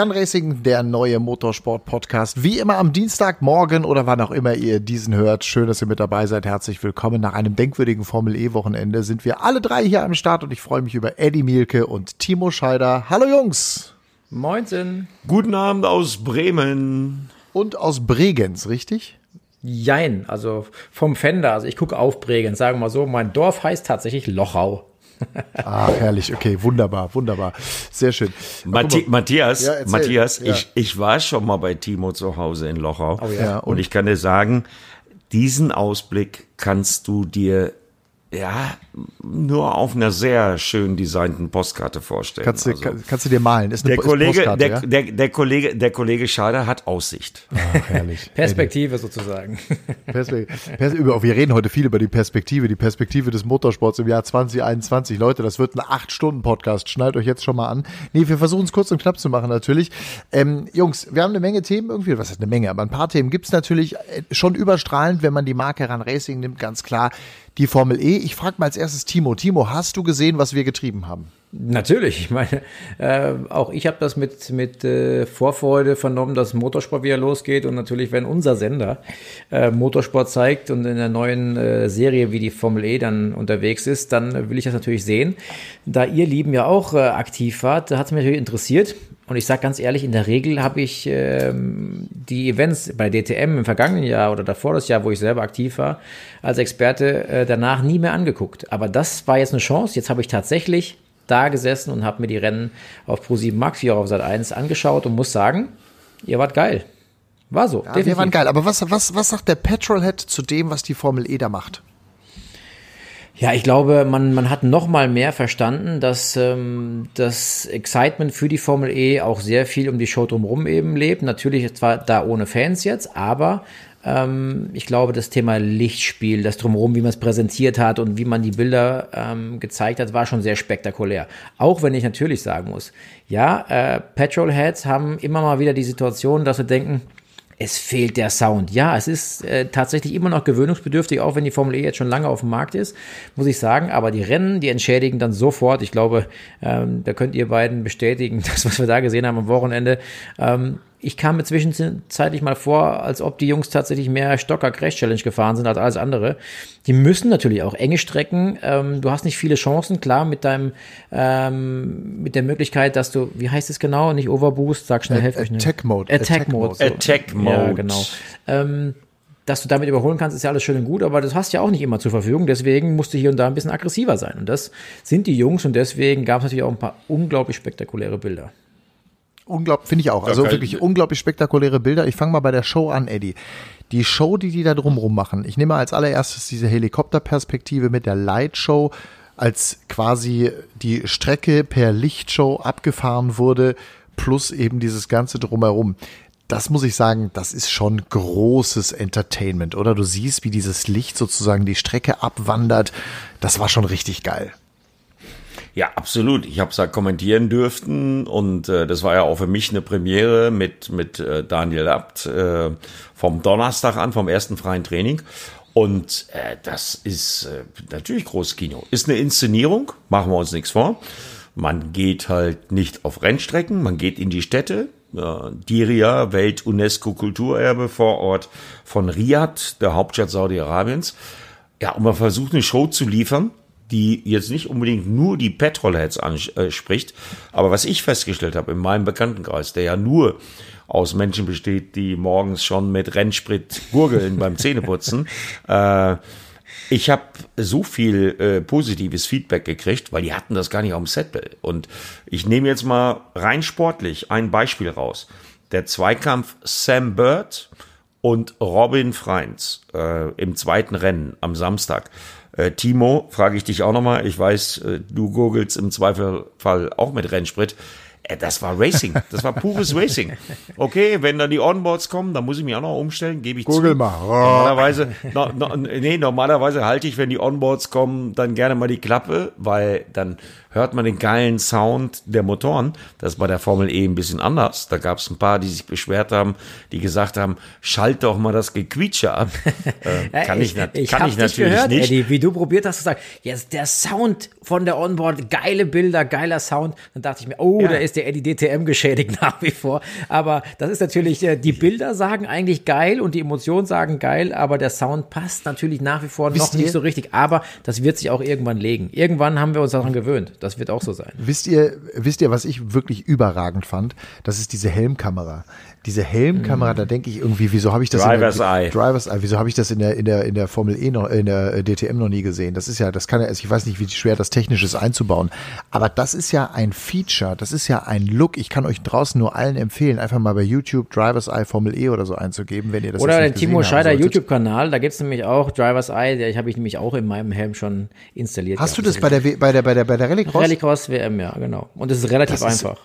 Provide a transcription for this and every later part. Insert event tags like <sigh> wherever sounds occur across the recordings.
Run Racing, der neue Motorsport-Podcast. Wie immer am Dienstagmorgen oder wann auch immer ihr diesen hört. Schön, dass ihr mit dabei seid. Herzlich willkommen. Nach einem denkwürdigen Formel-E-Wochenende sind wir alle drei hier am Start und ich freue mich über Eddie Mielke und Timo Scheider. Hallo Jungs! Moinsen. Guten Abend aus Bremen. Und aus Bregenz, richtig? Jein, also vom Fender. Also ich gucke auf Bregenz, sagen wir mal so. Mein Dorf heißt tatsächlich Lochau. Ah, herrlich. Okay, wunderbar, wunderbar. Sehr schön. Mathi Matthias, Ja. Matthias, Ja. ich, ich war schon mal bei Timo zu Hause in Lochau. Oh ja. Und ich kann dir sagen, diesen Ausblick kannst du dir ja nur auf einer sehr schön designten Postkarte vorstellen. Kannst du, Also, kann, kannst du dir malen? Ist eine der ist Kollege, Postkarte, der, ja? der, der Kollege, der Kollege Scheider hat Aussicht. Ach, herrlich. <laughs> Perspektive sozusagen. <laughs> Perspektive. Pers über, wir reden heute viel über die Perspektive, die Perspektive des Motorsports im Jahr 2021. Leute, das wird ein 8-Stunden-Podcast. Schnallt euch jetzt schon mal an. Nee, wir versuchen es kurz und knapp zu machen natürlich. Ähm, Jungs, wir haben eine Menge Themen irgendwie. Was ist eine Menge? Aber ein paar Themen gibt's natürlich äh, schon überstrahlend, wenn man die Marke Run Racing nimmt, ganz klar. Die Formel E. Ich frage mal als erstes Timo. Timo, hast du gesehen, was wir getrieben haben? Natürlich, ich meine, äh, auch ich habe das mit, mit äh, Vorfreude vernommen, dass Motorsport wieder losgeht und natürlich, wenn unser Sender äh, Motorsport zeigt und in der neuen äh, Serie wie die Formel E dann unterwegs ist, dann will ich das natürlich sehen. Da ihr Lieben ja auch äh, aktiv wart, hat es mich natürlich interessiert und ich sage ganz ehrlich, in der Regel habe ich ähm, die Events bei DTM im vergangenen Jahr oder davor das Jahr, wo ich selber aktiv war, als Experte äh, danach nie mehr angeguckt. Aber das war jetzt eine Chance. Jetzt habe ich tatsächlich da gesessen und habe mir die Rennen auf Pro7 Max, auch auf Sat 1 angeschaut und muss sagen, ihr wart geil. War so. Ja, wir waren geil. Aber was, was, was sagt der Petrolhead zu dem, was die Formel E da macht? Ja, ich glaube, man, man hat noch mal mehr verstanden, dass ähm, das Excitement für die Formel E auch sehr viel um die Show drumherum eben lebt. Natürlich zwar da ohne Fans jetzt, aber ähm, ich glaube, das Thema Lichtspiel, das drumherum, wie man es präsentiert hat und wie man die Bilder ähm, gezeigt hat, war schon sehr spektakulär. Auch wenn ich natürlich sagen muss, ja, äh, Petrolheads haben immer mal wieder die Situation, dass sie denken, es fehlt der Sound. Ja, es ist äh, tatsächlich immer noch gewöhnungsbedürftig, auch wenn die Formel E jetzt schon lange auf dem Markt ist, muss ich sagen. Aber die Rennen, die entschädigen dann sofort. Ich glaube, ähm, da könnt ihr beiden bestätigen, <laughs> das, was wir da gesehen haben am Wochenende. Ähm, ich kam mir zwischenzeitlich mal vor, als ob die Jungs tatsächlich mehr Stocker Crash Challenge gefahren sind als alles andere. Die müssen natürlich auch enge Strecken. Ähm, du hast nicht viele Chancen, klar, mit deinem, ähm, mit der Möglichkeit, dass du, wie heißt es genau, nicht Overboost, sag schnell, helft euch. Attack Mode. Attack Attack Mode. So. Attack Ja, Mode. genau. Ähm, dass du damit überholen kannst, ist ja alles schön und gut, aber das hast du ja auch nicht immer zur Verfügung. Deswegen musst du hier und da ein bisschen aggressiver sein. Und das sind die Jungs und deswegen gab es natürlich auch ein paar unglaublich spektakuläre Bilder. Unglaublich, finde ich auch. Also kann- wirklich unglaublich spektakuläre Bilder. Ich fange mal bei der Show an, Eddie. Die Show, die die da drumrum machen. Ich nehme als allererstes diese Helikopterperspektive mit der Lightshow, als quasi die Strecke per Lichtshow abgefahren wurde, plus eben dieses ganze drumherum. Das muss ich sagen, das ist schon großes Entertainment, oder? Du siehst, wie dieses Licht sozusagen die Strecke abwandert. Das war schon richtig geil. Ja, absolut. Ich habe es ja kommentieren dürften und äh, das war ja auch für mich eine Premiere mit mit äh, Daniel Abt äh, vom Donnerstag an, vom ersten freien Training. Und äh, das ist äh, natürlich großes Kino. Ist eine Inszenierung, machen wir uns nichts vor. Man geht halt nicht auf Rennstrecken, man geht in die Städte. Äh, Diria, Welt-UNESCO-Kulturerbe vor Ort von Riyadh, der Hauptstadt Saudi-Arabiens. Ja, und man versucht eine Show zu liefern, die jetzt nicht unbedingt nur die Petrolheads anspricht, aber was ich festgestellt habe in meinem Bekanntenkreis, der ja nur aus Menschen besteht, die morgens schon mit Rennsprit gurgeln beim Zähneputzen, <laughs> äh, ich habe so viel äh, positives Feedback gekriegt, weil die hatten das gar nicht auf dem Settle. Und ich nehme jetzt mal rein sportlich ein Beispiel raus. Der Zweikampf Sam Bird und Robin Freins äh, im zweiten Rennen am Samstag. Äh, Timo, frage ich dich auch nochmal. Ich weiß, äh, du gurgelst im Zweifelfall auch mit Rennsprit. Äh, das war Racing. Das war pures Racing. Okay, wenn dann die Onboards kommen, dann muss ich mich auch noch umstellen, gebe ich Google zu. mal. Normalerweise, no, no, nee, normalerweise halte ich, wenn die Onboards kommen, dann gerne mal die Klappe, weil dann hört man den geilen Sound der Motoren. Das ist bei der Formel E ein bisschen anders. Da gab es ein paar, die sich beschwert haben, die gesagt haben, schalt doch mal das Gequietsche ab. <laughs> Äh, kann ich, ich, kann ich natürlich gehört, nicht. Eddie, wie du probiert hast zu sagen, jetzt der Sound von der Onboard, geile Bilder, geiler Sound. Dann dachte ich mir, oh, Ja. da ist der Eddie DTM geschädigt <laughs> nach wie vor. Aber das ist natürlich, äh, die Bilder sagen eigentlich geil und die Emotionen sagen geil, aber der Sound passt natürlich nach wie vor noch Wisst ihr- nicht so richtig. Aber das wird sich auch irgendwann legen. Irgendwann haben wir uns daran gewöhnt. Das wird auch so sein. Wisst ihr, wisst ihr, was ich wirklich überragend fand? Das ist diese Helmkamera. Diese Helmkamera, da denke ich irgendwie, wieso habe ich das Driver's in der, Eye. Driver's Eye, wieso habe ich das in der in der in der Formel E noch in der äh, DTM noch nie gesehen? Das ist ja, das kann ja, ich weiß nicht, wie schwer das technisch ist einzubauen, aber das ist ja ein Feature, das ist ja ein Look. Ich kann euch draußen nur allen empfehlen, einfach mal bei YouTube Driver's Eye Formel E oder so einzugeben, wenn ihr das Oder den Timo Scheider solltet. YouTube-Kanal, da gibt's nämlich auch Driver's Eye, der habe ich nämlich auch in meinem Helm schon installiert. Hast du gehabt. das bei der bei der bei der bei der Rallycross? Rallycross WM, ja, genau. Und es ist relativ Das ist- einfach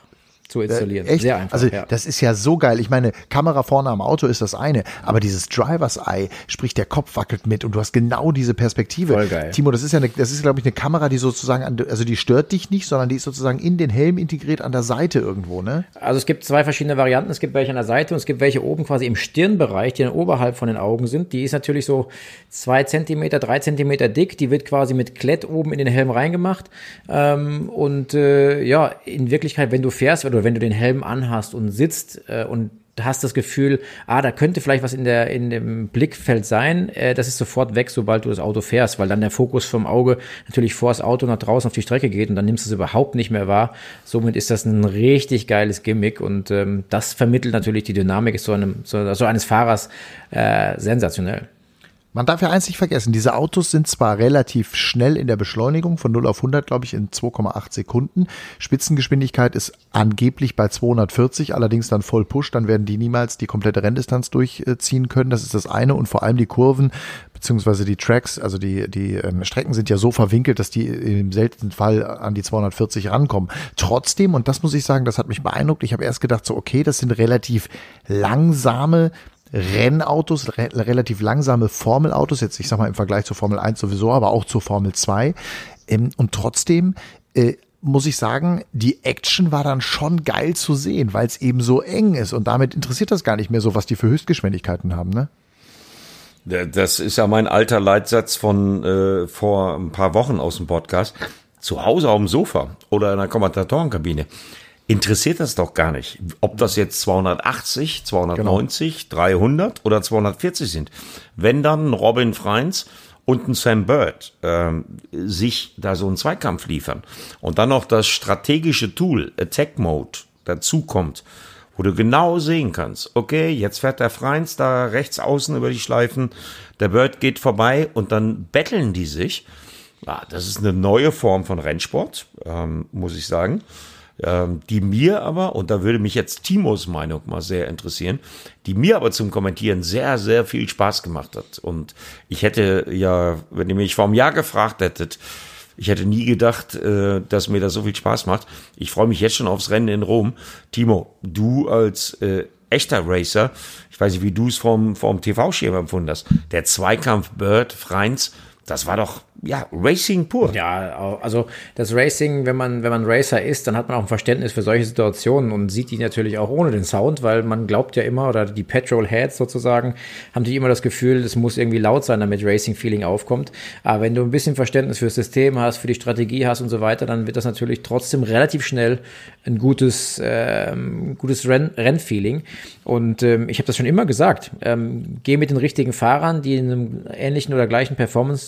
zu installieren. Echt? Sehr einfach. Also ja. das ist ja so geil. Ich meine, Kamera vorne am Auto ist das eine, aber dieses Drivers Eye, sprich der Kopf wackelt mit und du hast genau diese Perspektive. Voll geil. Timo, das ist ja eine, das ist glaube ich eine Kamera, die sozusagen an, also die stört dich nicht, sondern die ist sozusagen in den Helm integriert an der Seite irgendwo, ne? Also es gibt zwei verschiedene Varianten. Es gibt welche an der Seite und es gibt welche oben quasi im Stirnbereich, die dann oberhalb von den Augen sind. Die ist natürlich so zwei Zentimeter, drei Zentimeter dick. Die wird quasi mit Klett oben in den Helm reingemacht. Ähm, und äh, ja, in Wirklichkeit, wenn du fährst oder wenn du den Helm anhast und sitzt äh, und hast das Gefühl, ah, da könnte vielleicht was in der in dem Blickfeld sein, äh, das ist sofort weg, sobald du das Auto fährst, weil dann der Fokus vom Auge natürlich vor das Auto nach draußen auf die Strecke geht und dann nimmst du es überhaupt nicht mehr wahr. Somit ist das ein richtig geiles Gimmick und ähm, das vermittelt natürlich die Dynamik so, einem, so, so eines Fahrers äh, sensationell. Man darf ja eins nicht vergessen, diese Autos sind zwar relativ schnell in der Beschleunigung, von 0 auf 100, glaube ich, in 2,8 Sekunden. Spitzengeschwindigkeit ist angeblich bei 240, allerdings dann voll Push, dann werden die niemals die komplette Renndistanz durchziehen können. Das ist das eine und vor allem die Kurven beziehungsweise die Tracks, also die, die ähm, Strecken sind ja so verwinkelt, dass die im seltensten Fall an die 240 rankommen. Trotzdem, und das muss ich sagen, das hat mich beeindruckt, ich habe erst gedacht, so okay, das sind relativ langsame Rennautos, re relativ langsame Formelautos, jetzt ich sag mal im Vergleich zur Formel 1 sowieso, aber auch zur Formel 2. Ähm, und trotzdem äh, muss ich sagen, die Action war dann schon geil zu sehen, weil es eben so eng ist und damit interessiert das gar nicht mehr so, was die für Höchstgeschwindigkeiten haben, ne? Das ist ja mein alter Leitsatz von äh, vor ein paar Wochen aus dem Podcast. Zu Hause auf dem Sofa oder in der Kommentatorenkabine. Interessiert das doch gar nicht, ob das jetzt 280, 290, 300 oder 240 sind. Wenn dann Robin Freins und ein Sam Bird ähm, sich da so einen Zweikampf liefern und dann noch das strategische Tool Attack Mode dazu kommt, wo du genau sehen kannst, okay, jetzt fährt der Freins da rechts außen über die Schleifen, der Bird geht vorbei und dann betteln die sich. Ja, das ist eine neue Form von Rennsport, ähm, muss ich sagen, ähm, die mir aber, und da würde mich jetzt Timos Meinung mal sehr interessieren, die mir aber zum Kommentieren sehr, sehr viel Spaß gemacht hat. Und ich hätte ja, wenn ihr mich vor einem Jahr gefragt hättet, ich hätte nie gedacht, äh, dass mir das so viel Spaß macht. Ich freue mich jetzt schon aufs Rennen in Rom. Timo, du als äh, echter Racer, ich weiß nicht, wie du es vom, vom TV-Schirm empfunden hast. Der Zweikampf Bird, Freins, das war doch, ja, Racing pur. Ja, also das Racing, wenn man, wenn man Racer ist, dann hat man auch ein Verständnis für solche Situationen und sieht die natürlich auch ohne den Sound, weil man glaubt ja immer, oder die Petrol Heads sozusagen, haben natürlich immer das Gefühl, es muss irgendwie laut sein, damit Racing-Feeling aufkommt. Aber wenn du ein bisschen Verständnis fürs System hast, für die Strategie hast und so weiter, dann wird das natürlich trotzdem relativ schnell ein gutes, ähm, gutes Renn Rennfeeling. Und ähm, ich habe das schon immer gesagt, ähm, geh mit den richtigen Fahrern, die in einem ähnlichen oder gleichen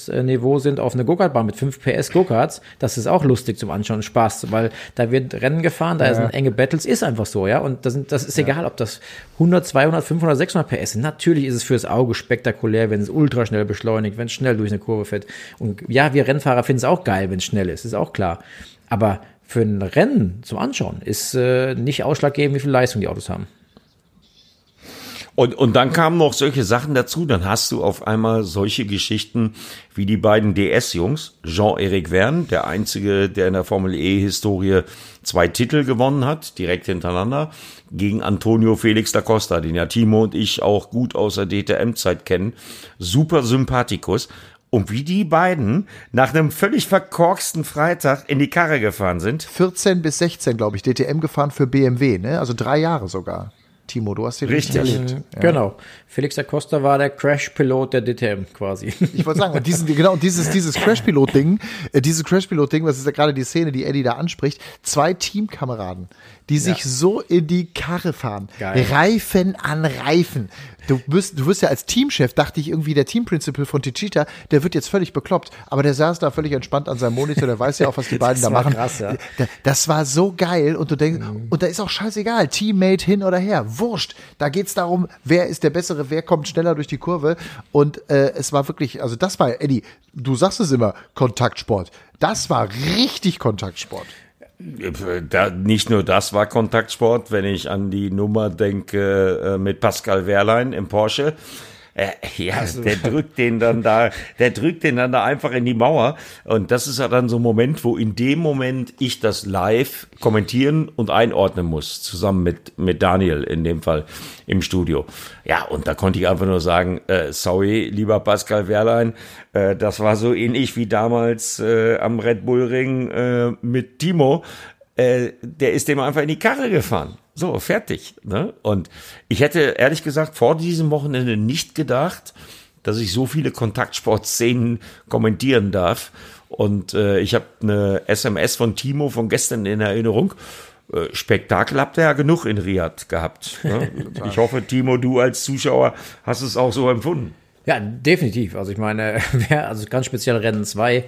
Performance-Niveau sind, auf eine Go-Kart-Bahn mit 5 PS Go-Karts. Das ist auch lustig zum Anschauen, Spaß, weil da wird Rennen gefahren, da sind enge Battles, ist einfach so, ja. Und das, sind, das ist egal, ob das 100, 200, 500, 600 PS sind. Natürlich ist es fürs Auge spektakulär, wenn es ultra schnell beschleunigt, wenn es schnell durch eine Kurve fährt. Und ja, wir Rennfahrer finden es auch geil, wenn es schnell ist, ist auch klar. Aber für ein Rennen zum Anschauen ist äh, nicht ausschlaggebend, wie viel Leistung die Autos haben. Und, und dann kamen noch solche Sachen dazu. Dann hast du auf einmal solche Geschichten wie die beiden DS-Jungs. Jean-Eric Verne, der einzige, der in der Formel E-Historie zwei Titel gewonnen hat, direkt hintereinander, gegen Antonio Felix da Costa, den ja Timo und ich auch gut aus der DTM-Zeit kennen. Super Sympathikus. Und wie die beiden nach einem völlig verkorksten Freitag in die Karre gefahren sind. 14 bis 16, glaube ich, DTM gefahren für BMW, ne? Also drei Jahre sogar. Timo, du hast den richtig erlebt. Ja. Genau. Felix da Costa war der Crash-Pilot der DTM quasi. Ich wollte sagen, und diesen, genau, dieses, dieses Crash-Pilot-Ding, äh, dieses Crash-Pilot-Ding, was ist ja gerade die Szene, die Eddie da anspricht, zwei Teamkameraden, die sich ja. so in die Karre fahren. Geil. Reifen an Reifen. Du bist, du wirst ja als Teamchef, dachte ich irgendwie, der Teamprinciple von Tichita, der wird jetzt völlig bekloppt. Aber der saß da völlig entspannt an seinem Monitor, der weiß ja auch, was die <laughs> beiden da machen. Krass, ja. Das war so geil und du denkst, mhm. und da ist auch scheißegal, Teammate hin oder her, wurscht. Da geht's darum, wer ist der Bessere, wer kommt schneller durch die Kurve. Und äh, es war wirklich, also das war, Eddie, du sagst es immer, Kontaktsport. Das war richtig Kontaktsport. Da, nicht nur das war Kontaktsport, wenn ich an die Nummer denke äh, mit Pascal Wehrlein im Porsche. Äh, ja, also, der drückt den dann da, der drückt den dann da einfach in die Mauer. Und das ist ja dann so ein Moment, wo in dem Moment ich das live kommentieren und einordnen muss, zusammen mit, mit Daniel in dem Fall im Studio. Ja, und da konnte ich einfach nur sagen, äh, sorry, lieber Pascal Wehrlein, äh, das war so ähnlich wie damals äh, am Red Bull Ring äh, mit Timo. Äh, der ist dem einfach in die Karre gefahren. So, fertig. Ne? Und ich hätte ehrlich gesagt vor diesem Wochenende nicht gedacht, dass ich so viele Kontaktsportszenen kommentieren darf. Und äh, ich habe eine SMS von Timo von gestern in Erinnerung. Äh, Spektakel habt ihr ja genug in Riyadh gehabt. Ne? <laughs> ich hoffe, Timo, du als Zuschauer hast es auch so empfunden. Ja, definitiv. Also ich meine, <laughs> also ganz speziell Rennen 2,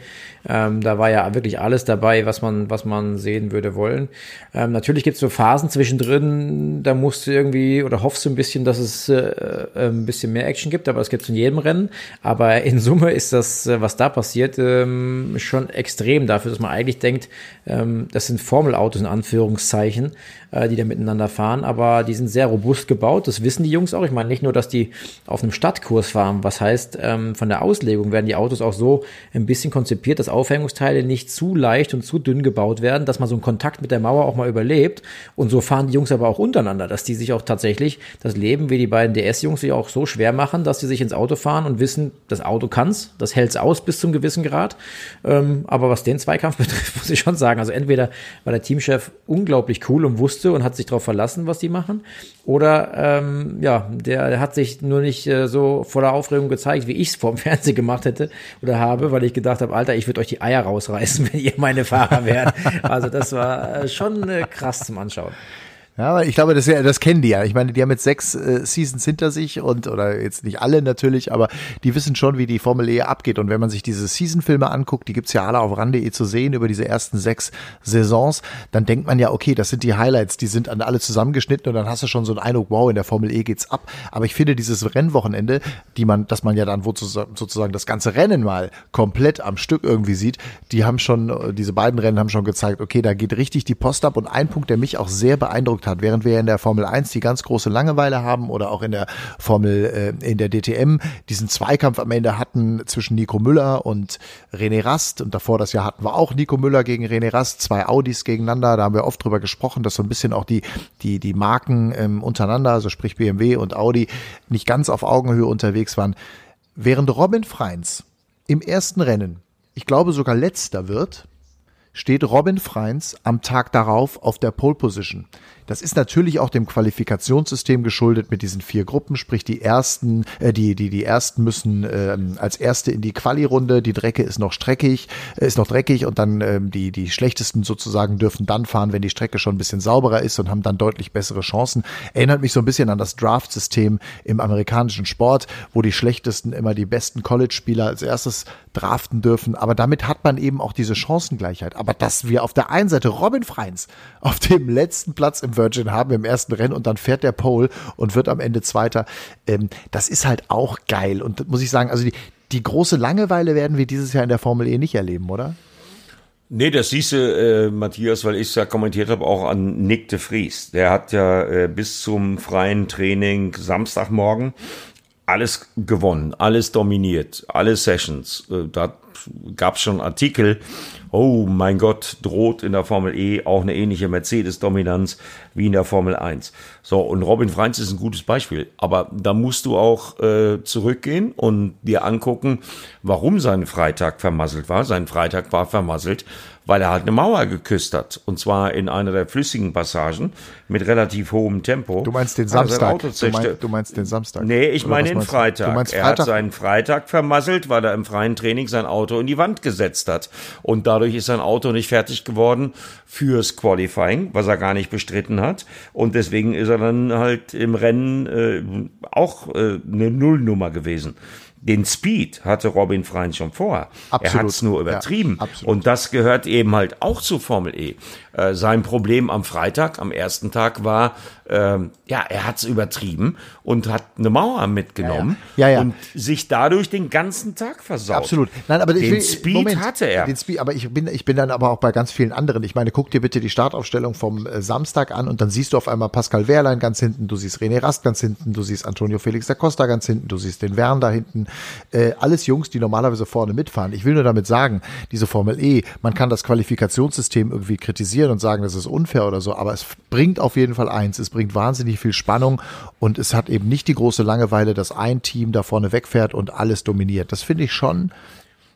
ähm, da war ja wirklich alles dabei, was man, was man sehen würde wollen. Ähm, natürlich gibt es so Phasen zwischendrin, da musst du irgendwie oder hoffst du ein bisschen, dass es äh, äh ein bisschen mehr Action gibt, aber es gibt es in jedem Rennen. Aber in Summe ist das, äh, was da passiert, ähm, schon extrem dafür, dass man eigentlich denkt, ähm, das sind Formelautos in Anführungszeichen, äh, die da miteinander fahren, aber die sind sehr robust gebaut. Das wissen die Jungs auch. Ich meine nicht nur, dass die auf einem Stadtkurs fahren, was heißt, ähm, von der Auslegung werden die Autos auch so ein bisschen konzipiert, dass Aufhängungsteile nicht zu leicht und zu dünn gebaut werden, dass man so einen Kontakt mit der Mauer auch mal überlebt. Und so fahren die Jungs aber auch untereinander, dass die sich auch tatsächlich das Leben wie die beiden DS-Jungs sich auch so schwer machen, dass sie sich ins Auto fahren und wissen, das Auto kann's, das hält's aus bis zum gewissen Grad. Ähm, aber was den Zweikampf <laughs> betrifft, muss ich schon sagen, also entweder war der Teamchef unglaublich cool und wusste und hat sich darauf verlassen, was die machen, oder ähm, ja, der, der hat sich nur nicht äh, so voller Aufregung gezeigt, wie ich es vor dem <laughs> Fernsehen gemacht hätte oder habe, weil ich gedacht habe, Alter, ich würde euch die Eier rausreißen, <laughs> wenn ihr meine Fahrer wärt. Also das war äh, schon äh, krass zum Anschauen. Ja, ich glaube, das, das kennen die ja. Ich meine, die haben jetzt sechs äh, Seasons hinter sich und, oder jetzt nicht alle natürlich, aber die wissen schon, wie die Formel E abgeht. Und wenn man sich diese Season-Filme anguckt, die gibt's ja alle auf ran.de zu sehen über diese ersten sechs Saisons, dann denkt man ja, okay, das sind die Highlights, die sind an alle zusammengeschnitten und dann hast du schon so einen Eindruck, wow, in der Formel E geht's ab. Aber ich finde dieses Rennwochenende, die man, dass man ja dann sozusagen das ganze Rennen mal komplett am Stück irgendwie sieht, die haben schon, diese beiden Rennen haben schon gezeigt, okay, da geht richtig die Post ab. Und ein Punkt, der mich auch sehr beeindruckt hat, während wir in der Formel 1 die ganz große Langeweile haben oder auch in der Formel, äh, in der DTM diesen Zweikampf am Ende hatten zwischen Nico Müller und René Rast und davor das Jahr hatten wir auch Nico Müller gegen René Rast, zwei Audis gegeneinander, da haben wir oft drüber gesprochen, dass so ein bisschen auch die, die, die Marken ähm, untereinander, also sprich BMW und Audi, nicht ganz auf Augenhöhe unterwegs waren. Während Robin Freins im ersten Rennen, ich glaube sogar letzter wird, steht Robin Freins am Tag darauf auf der Pole Position. Das ist natürlich auch dem Qualifikationssystem geschuldet mit diesen vier Gruppen, sprich die ersten, äh, die die die ersten müssen äh, als erste in die Quali-Runde. Die Drecke ist noch streckig, äh, ist noch dreckig und dann äh, die die schlechtesten sozusagen dürfen dann fahren, wenn die Strecke schon ein bisschen sauberer ist und haben dann deutlich bessere Chancen. Erinnert mich so ein bisschen an das Draft-System im amerikanischen Sport, wo die schlechtesten immer die besten College-Spieler als erstes draften dürfen. Aber damit hat man eben auch diese Chancengleichheit. Aber dass wir auf der einen Seite Robin Freins auf dem letzten Platz im Virgin haben im ersten Rennen und dann fährt der Pole und wird am Ende Zweiter. Ähm, das ist halt auch geil. Und muss ich sagen, also die, die große Langeweile werden wir dieses Jahr in der Formel E nicht erleben, oder? Nee, das siehst du, äh, Matthias, weil ich es ja kommentiert habe, auch an Nick de Vries. Der hat ja äh, bis zum freien Training Samstagmorgen alles gewonnen, alles dominiert, alle Sessions. Äh, da gab es schon Artikel, oh mein Gott, droht in der Formel E auch eine ähnliche Mercedes-Dominanz wie in der Formel 1. So, und Robin Freins ist ein gutes Beispiel. Aber da musst du auch äh, zurückgehen und dir angucken, warum sein Freitag vermasselt war. Sein Freitag war vermasselt, weil er halt eine Mauer geküsst hat. Und zwar in einer der flüssigen Passagen mit relativ hohem Tempo. Du meinst den Samstag? Du, mein, du, meinst den Samstag? Nee, ich meine den Freitag. Meinst Freitag? Er hat seinen Freitag vermasselt, weil er im freien Training sein Auto in die Wand gesetzt hat. Und dadurch ist sein Auto nicht fertig geworden fürs Qualifying, was er gar nicht bestritten hat. Und deswegen ist er dann halt im Rennen äh, auch äh, eine Nullnummer gewesen. Den Speed hatte Robin Freins schon vorher. Absolut. Er hat es nur übertrieben. Ja, und das gehört eben halt auch zu Formel E. Äh, sein Problem am Freitag, am ersten Tag war, ähm, ja, er hat es übertrieben und hat eine Mauer mitgenommen ja, ja. Ja, und sich dadurch den ganzen Tag versaut. Absolut. Nein, aber den will, Speed Moment, hatte er. Den Speed, aber ich bin, ich bin dann aber auch bei ganz vielen anderen. Ich meine, guck dir bitte die Startaufstellung vom äh, Samstag an und dann siehst du auf einmal Pascal Wehrlein ganz hinten, du siehst René Rast ganz hinten, du siehst Antonio Felix da Costa ganz hinten, du siehst den Wern da hinten. Äh, alles Jungs, die normalerweise vorne mitfahren. Ich will nur damit sagen, diese Formel E, man kann das Qualifikationssystem irgendwie kritisieren und sagen, das ist unfair oder so, aber es bringt auf jeden Fall eins, es bringt wahnsinnig viel Spannung und es hat eben nicht die große Langeweile, dass ein Team da vorne wegfährt und alles dominiert. Das finde ich schon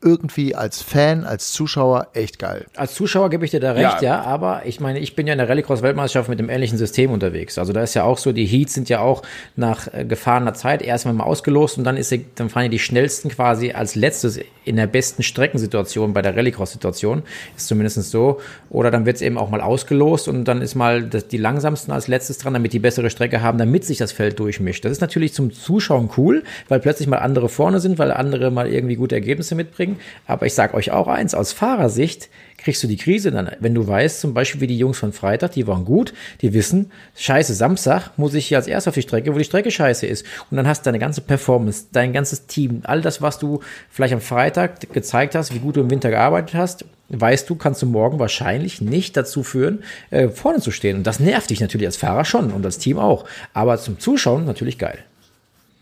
irgendwie als Fan, als Zuschauer echt geil. Als Zuschauer gebe ich dir da recht, ja. ja, aber ich meine, ich bin ja in der Rallycross-Weltmeisterschaft mit dem ähnlichen System unterwegs. Also da ist ja auch so, die Heats sind ja auch nach äh, gefahrener Zeit erstmal mal ausgelost und dann ist dann fahren ja die schnellsten quasi als letztes in der besten Streckensituation bei der Rallycross-Situation. Ist zumindest so. Oder dann wird es eben auch mal ausgelost und dann ist mal das, die langsamsten als letztes dran, damit die bessere Strecke haben, damit sich das Feld durchmischt. Das ist natürlich zum Zuschauen cool, weil plötzlich mal andere vorne sind, weil andere mal irgendwie gute Ergebnisse mitbringen. Aber ich sage euch auch eins, aus Fahrersicht kriegst du die Krise dann, wenn du weißt, zum Beispiel wie die Jungs von Freitag, die waren gut, die wissen, scheiße, Samstag muss ich hier als erst auf die Strecke, wo die Strecke scheiße ist. Und dann hast du deine ganze Performance, dein ganzes Team, all das, was du vielleicht am Freitag gezeigt hast, wie gut du im Winter gearbeitet hast, weißt du, kannst du morgen wahrscheinlich nicht dazu führen, äh, vorne zu stehen. Und das nervt dich natürlich als Fahrer schon und als Team auch. Aber zum Zuschauen natürlich geil.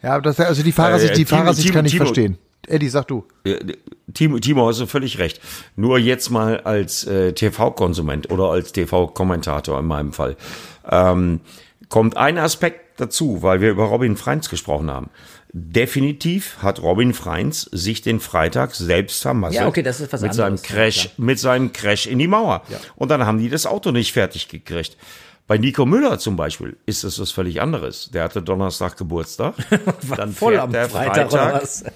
Ja, das, also die Fahrersicht, äh, die Fahrersicht kann ich Timo, verstehen. Eddie, sag du. Timo, Timo, hast du völlig recht. Nur jetzt mal als äh, TV-Konsument oder als TV-Kommentator in meinem Fall. Ähm, kommt ein Aspekt dazu, weil wir über Robin Freins gesprochen haben. Definitiv hat Robin Freins sich den Freitag selbst vermasselt. Ja, okay, das ist was mit anderes. Seinem Crash, mit seinem Crash in die Mauer. Ja. Und dann haben die das Auto nicht fertig gekriegt. Bei Nico Müller zum Beispiel ist es was völlig anderes. Der hatte Donnerstag Geburtstag. <laughs> dann voll am der Freitag, Freitag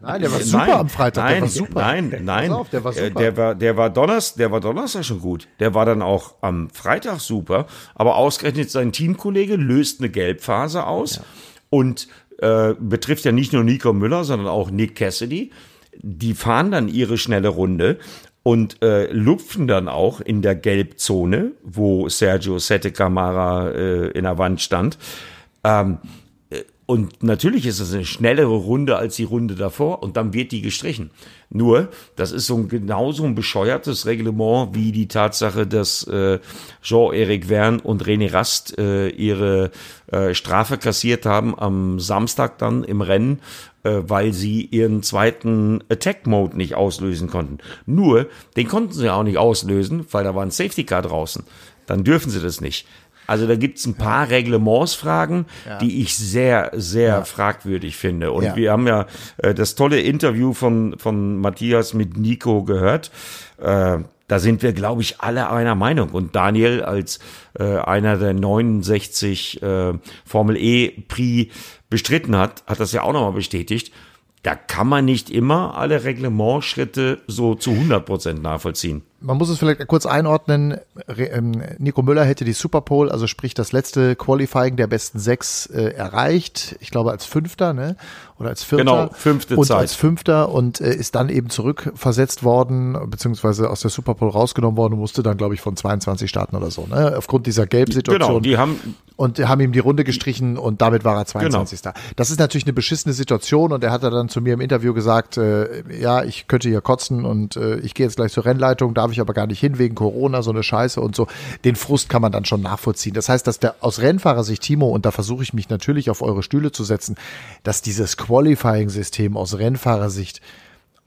Nein, der war super nein, am Freitag. Nein, der war super. Nein, nein. Auf, der war super. Der war, der war Donnerstag, der war Donnerstag schon gut. Der war dann auch am Freitag super. Aber ausgerechnet sein Teamkollege löst eine Gelbphase aus ja. und äh, betrifft ja nicht nur Nico Müller, sondern auch Nick Cassidy. Die fahren dann ihre schnelle Runde und äh, lupfen dann auch in der Gelbzone, wo Sergio Sette Camara äh, in der Wand stand. Ähm, äh, und natürlich ist es eine schnellere Runde als die Runde davor und dann wird die gestrichen. Nur, das ist so ein genauso ein bescheuertes Reglement wie die Tatsache, dass äh, Jean-Éric Verne und René Rast äh, ihre äh, Strafe kassiert haben am Samstag dann im Rennen, weil sie ihren zweiten Attack-Mode nicht auslösen konnten. Nur, den konnten sie auch nicht auslösen, weil da war ein Safety Car draußen. Dann dürfen sie das nicht. Also da gibt's ein paar ja. Reglementsfragen, ja. die ich sehr, sehr ja. fragwürdig finde. Und wir haben ja äh, das tolle Interview von, von Matthias mit Nico gehört. Äh, da sind wir, glaube ich, alle einer Meinung. Und Daniel als äh, einer der 69 äh, Formel E Prix bestritten hat, hat das ja auch nochmal bestätigt. Da kann man nicht immer alle Reglementschritte so zu 100 Prozent nachvollziehen. Man muss es vielleicht kurz einordnen. Ähm, Nico Müller hätte die Superpole, also sprich das letzte Qualifying der besten sechs äh, erreicht. Ich glaube als Fünfter, ne? Oder als Vierter. Genau, fünfte und Zeit. als Fünfter und äh, ist dann eben zurückversetzt worden, beziehungsweise aus der Superpole rausgenommen worden und musste dann, glaube ich, von 22 starten oder so, ne? Aufgrund dieser Gelbsituation. Genau, die haben und haben ihm die Runde gestrichen und damit war er 22. Genau. Das ist natürlich eine beschissene Situation und er hat dann zu mir im Interview gesagt, äh, ja, ich könnte hier kotzen und äh, ich gehe jetzt gleich zur Rennleitung, darf ich aber gar nicht hin wegen Corona, so eine Scheiße und so. Den Frust kann man dann schon nachvollziehen. Das heißt, dass der aus Rennfahrersicht Timo, und da versuche ich mich natürlich auf eure Stühle zu setzen, dass dieses Qualifying-System aus Rennfahrersicht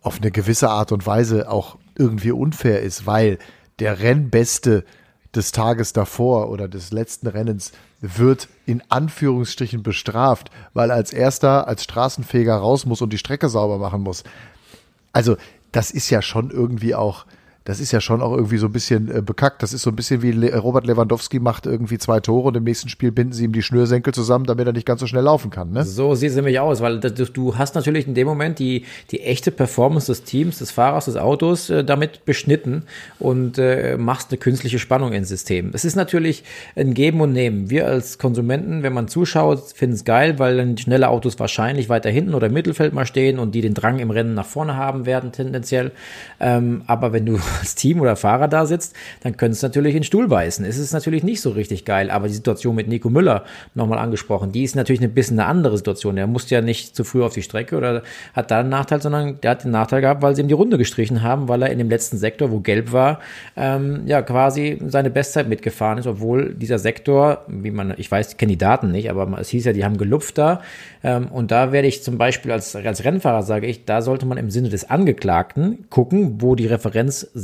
auf eine gewisse Art und Weise auch irgendwie unfair ist, weil der Rennbeste des Tages davor oder des letzten Rennens wird in Anführungsstrichen bestraft, weil als erster als Straßenfeger raus muss und die Strecke sauber machen muss. Also das ist ja schon irgendwie auch das ist ja schon auch irgendwie so ein bisschen äh, bekackt. Das ist so ein bisschen wie Le Robert Lewandowski macht irgendwie zwei Tore und im nächsten Spiel binden sie ihm die Schnürsenkel zusammen, damit er nicht ganz so schnell laufen kann. Ne? So sieht es nämlich aus, weil das, du hast natürlich in dem Moment die, die echte Performance des Teams, des Fahrers, des Autos äh, damit beschnitten und äh, machst eine künstliche Spannung ins System. Es ist natürlich ein Geben und Nehmen. Wir als Konsumenten, wenn man zuschaut, finden es geil, weil dann schnelle Autos wahrscheinlich weiter hinten oder im Mittelfeld mal stehen und die den Drang im Rennen nach vorne haben werden tendenziell. Ähm, aber wenn du als Team oder Fahrer da sitzt, dann könnte es natürlich in den Stuhl beißen. Es ist natürlich nicht so richtig geil, aber die Situation mit Nico Müller nochmal angesprochen, die ist natürlich ein bisschen eine andere Situation. Er musste ja nicht zu früh auf die Strecke oder hat da einen Nachteil, sondern der hat den Nachteil gehabt, weil sie ihm die Runde gestrichen haben, weil er in dem letzten Sektor, wo gelb war, ähm, ja quasi seine Bestzeit mitgefahren ist, obwohl dieser Sektor, wie man, ich weiß, die Daten nicht, aber es hieß ja, die haben gelupft da. Ähm, und da werde ich zum Beispiel als, als Rennfahrer, sage ich, da sollte man im Sinne des Angeklagten gucken, wo die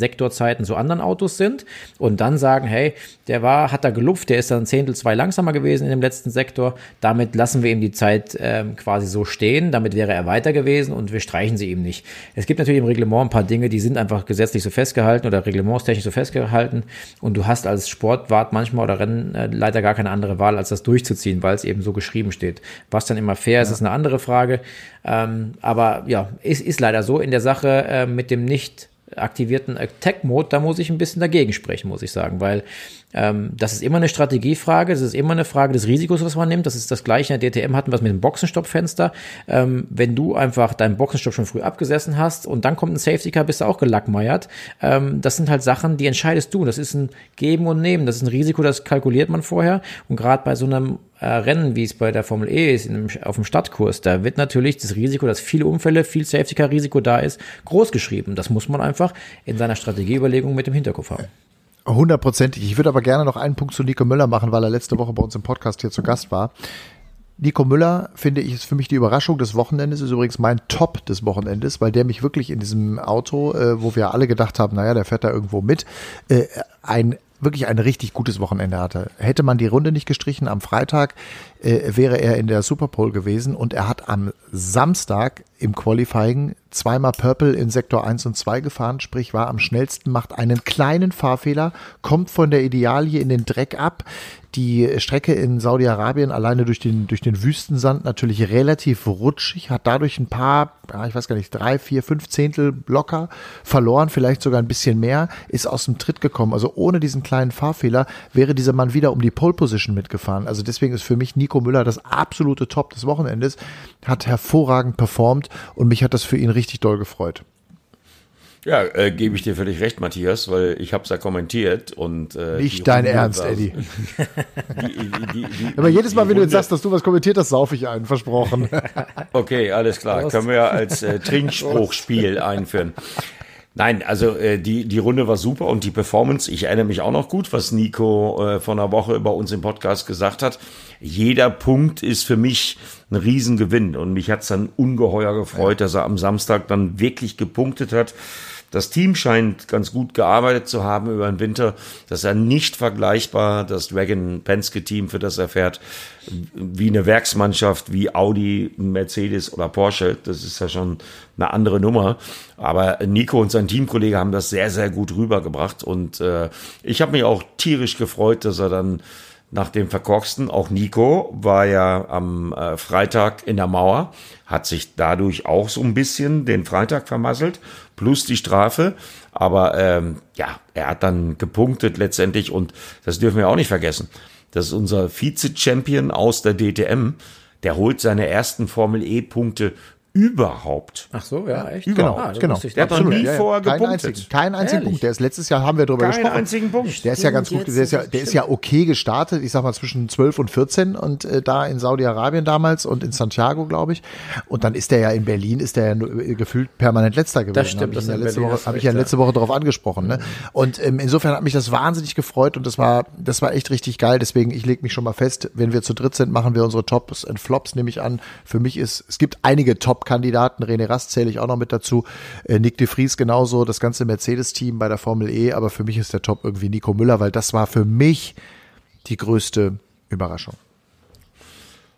Referenzsektorzeiten zu anderen Autos sind und dann sagen, hey, der war, hat da gelupft, der ist dann ein Zehntel, zwei langsamer gewesen in dem letzten Sektor. Damit lassen wir ihm die Zeit ähm, quasi so stehen. Damit wäre er weiter gewesen und wir streichen sie ihm nicht. Es gibt natürlich im Reglement ein paar Dinge, die sind einfach gesetzlich so festgehalten oder reglementstechnisch so festgehalten und du hast als Sportwart manchmal oder Rennleiter gar keine andere Wahl, als das durchzuziehen, weil es eben so geschrieben steht. Was dann immer fair ja. ist, ist eine andere Frage. Ähm, aber ja, ist, ist leider so in der Sache äh, mit dem nicht aktivierten Attack-Mode, da muss ich ein bisschen dagegen sprechen, muss ich sagen, weil das ist immer eine Strategiefrage, das ist immer eine Frage des Risikos, was man nimmt. Das ist das gleiche in der DTM hatten wir es mit dem Boxenstoppfenster. Ähm, wenn du einfach deinen Boxenstopp schon früh abgesessen hast und dann kommt ein Safety Car, bist du auch gelackmeiert. Ähm, das sind halt Sachen, die entscheidest du. Das ist ein Geben und Nehmen. Das ist ein Risiko, das kalkuliert man vorher. Und gerade bei so einem äh, Rennen, wie es bei der Formel E ist, in, auf dem Stadtkurs, da wird natürlich das Risiko, dass viele Unfälle, viel Safety Car Risiko da ist, groß geschrieben. Das muss man einfach in seiner Strategieüberlegung mit dem Hinterkopf haben. Hundertprozentig. Ich würde aber gerne noch einen Punkt zu Nico Müller machen, weil er letzte Woche bei uns im Podcast hier zu Gast war. Nico Müller, finde ich, ist für mich die Überraschung des Wochenendes, ist übrigens mein Top des Wochenendes, weil der mich wirklich in diesem Auto, äh, wo wir alle gedacht haben, naja, der fährt da irgendwo mit, äh, ein wirklich ein richtig gutes Wochenende hatte. Hätte man die Runde nicht gestrichen am Freitag, äh, wäre er in der Superpole gewesen und er hat am Samstag im Qualifying zweimal Purple in Sektor 1 und 2 gefahren, sprich war am schnellsten, macht einen kleinen Fahrfehler, kommt von der Idealie in den Dreck ab, die Strecke in Saudi-Arabien alleine durch den, durch den Wüstensand natürlich relativ rutschig, hat dadurch ein paar, ja, ich weiß gar nicht, drei, vier, fünf Zehntel locker verloren, vielleicht sogar ein bisschen mehr, ist aus dem Tritt gekommen. Also ohne diesen kleinen Fahrfehler wäre dieser Mann wieder um die Pole Position mitgefahren. Also deswegen ist für mich Nico Müller das absolute Top des Wochenendes, hat hervorragend performt und mich hat das für ihn richtig doll gefreut. Ja, äh, gebe ich dir völlig recht, Matthias, weil ich habe es ja kommentiert und äh, nicht dein Ernst, Eddie. <laughs> Die, die, die, Aber jedes Mal, wenn du jetzt sagst, dass du was kommentiert hast, saufe ich einen, versprochen. <laughs> okay, alles klar, Prost. können wir ja als äh, <laughs> Trinkspruchspiel einführen. Nein, also äh, die, die Runde war super und die Performance, ich erinnere mich auch noch gut, was Nico äh, vor einer Woche bei uns im Podcast gesagt hat. Jeder Punkt ist für mich ein Riesengewinn und mich hat's dann ungeheuer gefreut, dass er am Samstag dann wirklich gepunktet hat. Das Team scheint ganz gut gearbeitet zu haben über den Winter. Das ist ja nicht vergleichbar, das Dragon Penske Team, für das er fährt, wie eine Werksmannschaft wie Audi, Mercedes oder Porsche. Das ist ja schon eine andere Nummer. Aber Nico und sein Teamkollege haben das sehr, sehr gut rübergebracht. Und äh, ich habe mich auch tierisch gefreut, dass er dann nach dem Verkorksten. Auch Nico war ja am äh, Freitag in der Mauer, hat sich dadurch auch so ein bisschen den Freitag vermasselt, plus die Strafe. Aber ähm, ja, er hat dann gepunktet letztendlich und das dürfen wir auch nicht vergessen. Das ist unser Vize-Champion aus der DTM. Der holt seine ersten Formel E-Punkte überhaupt. Ach so, ja, echt? Genau, Ah, genau. Der hat noch nie Ja, ja. vorher Keinen gepunktet. einzigen, keinen einzigen Ehrlich? Punkt. Der ist letztes Jahr haben wir darüber Keinen gesprochen. einzigen Punkt. Der ist ja ganz gut, der ist ja, der ist ja okay gestartet, ich sag mal zwischen 12 und 14 und äh, da in Saudi-Arabien damals und in Santiago, glaube ich. Und dann ist der ja in Berlin, ist der ja äh, gefühlt permanent letzter gewesen. Das stimmt, Hab ich das ja in letzte Berlin Woche, habe ich ja ja. letzte Woche darauf angesprochen. Ne? Und ähm, insofern hat mich das wahnsinnig gefreut und das war, das war echt richtig geil. Deswegen, ich lege mich schon mal fest, wenn wir zu dritt sind, machen wir unsere Tops und Flops, nehme ich an. Für mich ist, es gibt einige Top-Kandidaten, René Rast zähle ich auch noch mit dazu, äh, Nick de Vries genauso, das ganze Mercedes-Team bei der Formel E, aber für mich ist der Top irgendwie Nico Müller, weil das war für mich die größte Überraschung.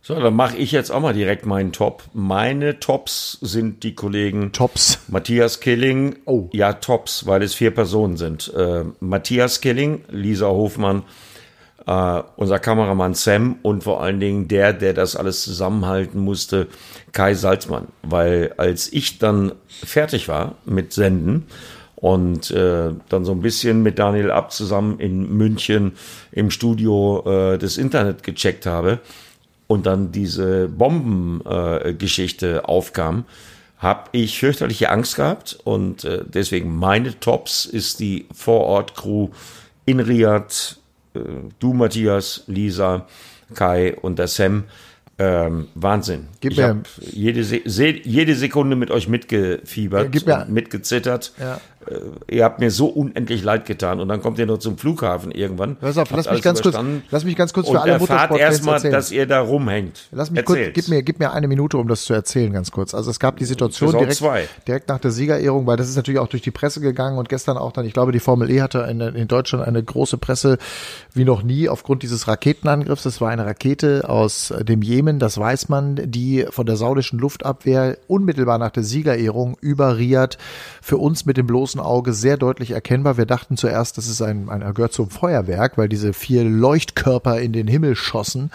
So, dann mache ich jetzt auch mal direkt meinen Top. Meine Tops sind die Kollegen Tops. Matthias Killing. Oh. Ja, Tops, weil es vier Personen sind. Äh, Matthias Killing, Lisa Hofmann, äh, unser Kameramann Sam und vor allen Dingen der, der das alles zusammenhalten musste, Kai Salzmann. Weil als ich dann fertig war mit Senden und äh, dann so ein bisschen mit Daniel Abt zusammen in München im Studio äh, das Internet gecheckt habe und dann diese Bombengeschichte äh, aufkam, habe ich fürchterliche Angst gehabt und äh, deswegen meine Tops ist die Vorort-Crew in Riyadh, du Matthias, Lisa, Kai und der Sam. Ähm, Wahnsinn. Gib ich mir- jede, Se jede Sekunde mit euch mitgefiebert, Gib mir- mitgezittert. Ja. Äh, ihr habt mir so unendlich leid getan und dann kommt ihr noch zum Flughafen irgendwann. Pass auf, lass mich ganz kurz, lass mich ganz kurz für alle Motorsportfans erstmal, dass ihr da rumhängt. Lass mich kurz, Erzählt's. gib mir, gib mir eine Minute, um das zu erzählen, ganz kurz. Also es gab die Situation direkt, zwei. direkt nach der Siegerehrung, weil das ist natürlich auch durch die Presse gegangen und gestern auch dann, ich glaube, die Formel E hatte eine, in Deutschland eine große Presse wie noch nie aufgrund dieses Raketenangriffs. Das war eine Rakete aus dem Jemen, das weiß man, die von der saudischen Luftabwehr unmittelbar nach der Siegerehrung über Riyadh für uns mit dem bloßen Auge sehr deutlich erkennbar. Wir dachten zuerst, das ist ein, ein er gehört zum Feuerwerk, weil diese vier Leuchtkörper in den Himmel schossen.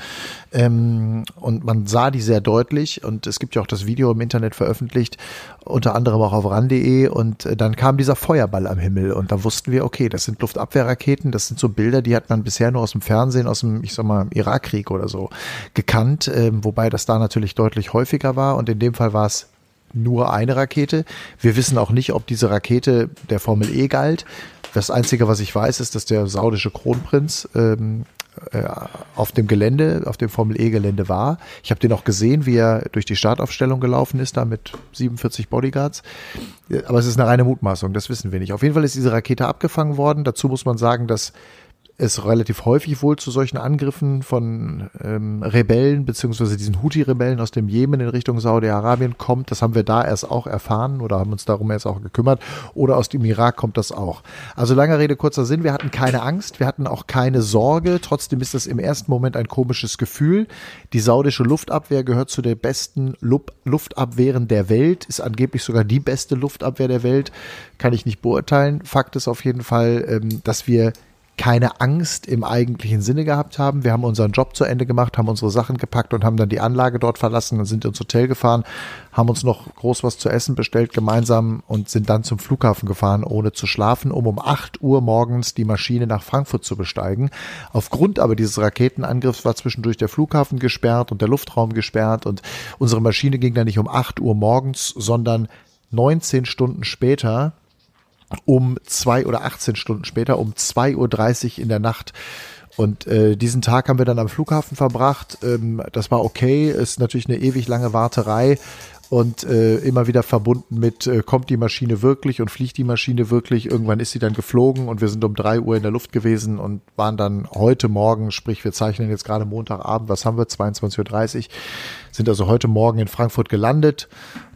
Ähm, und man sah die sehr deutlich. Und es gibt ja auch das Video im Internet veröffentlicht, unter anderem auch auf ran.de und äh, dann kam dieser Feuerball am Himmel. Und da wussten wir, okay, das sind Luftabwehrraketen, das sind so Bilder, die hat man bisher nur aus dem Fernsehen, aus dem, ich sag mal, Irakkrieg oder so gekannt, ähm, wobei das da natürlich deutlich häufiger war. Und in dem Fall war es nur eine Rakete. Wir wissen auch nicht, ob diese Rakete der Formel E galt. Das Einzige, was ich weiß, ist, dass der saudische Kronprinz ähm, äh, auf dem Gelände, auf dem Formel E-Gelände war. Ich habe den auch gesehen, wie er durch die Startaufstellung gelaufen ist, da mit 47 Bodyguards. Äh, Aber es ist eine reine Mutmaßung, das wissen wir nicht. Auf jeden Fall ist diese Rakete abgefangen worden. Dazu muss man sagen, dass es relativ häufig wohl zu solchen Angriffen von ähm, Rebellen beziehungsweise diesen Houthi-Rebellen aus dem Jemen in Richtung Saudi-Arabien kommt. Das haben wir da erst auch erfahren oder haben uns darum erst auch gekümmert. Oder aus dem Irak kommt das auch. Also lange Rede, kurzer Sinn. Wir hatten keine Angst, wir hatten auch keine Sorge. Trotzdem ist das im ersten Moment ein komisches Gefühl. Die saudische Luftabwehr gehört zu der besten Lu Luftabwehren der Welt, ist angeblich sogar die beste Luftabwehr der Welt. Kann ich nicht beurteilen. Fakt ist auf jeden Fall, ähm, dass wir keine Angst im eigentlichen Sinne gehabt haben. Wir haben unseren Job zu Ende gemacht, haben unsere Sachen gepackt und haben dann die Anlage dort verlassen und sind ins Hotel gefahren, haben uns noch groß was zu essen bestellt gemeinsam und sind dann zum Flughafen gefahren, ohne zu schlafen, um um 8 Uhr morgens die Maschine nach Frankfurt zu besteigen. Aufgrund aber dieses Raketenangriffs war zwischendurch der Flughafen gesperrt und der Luftraum gesperrt und unsere Maschine ging dann nicht um 8 Uhr morgens, sondern 19 Stunden später um zwei oder 18 Stunden später, um 2.30 Uhr in der Nacht. Und äh, diesen Tag haben wir dann am Flughafen verbracht. Ähm, das war okay, ist natürlich eine ewig lange Warterei und äh, immer wieder verbunden mit, äh, kommt die Maschine wirklich und fliegt die Maschine wirklich. Irgendwann ist sie dann geflogen und wir sind um drei Uhr in der Luft gewesen und waren dann heute Morgen, sprich wir zeichnen jetzt gerade Montagabend, was haben wir, 22.30 Uhr, sind also heute Morgen in Frankfurt gelandet,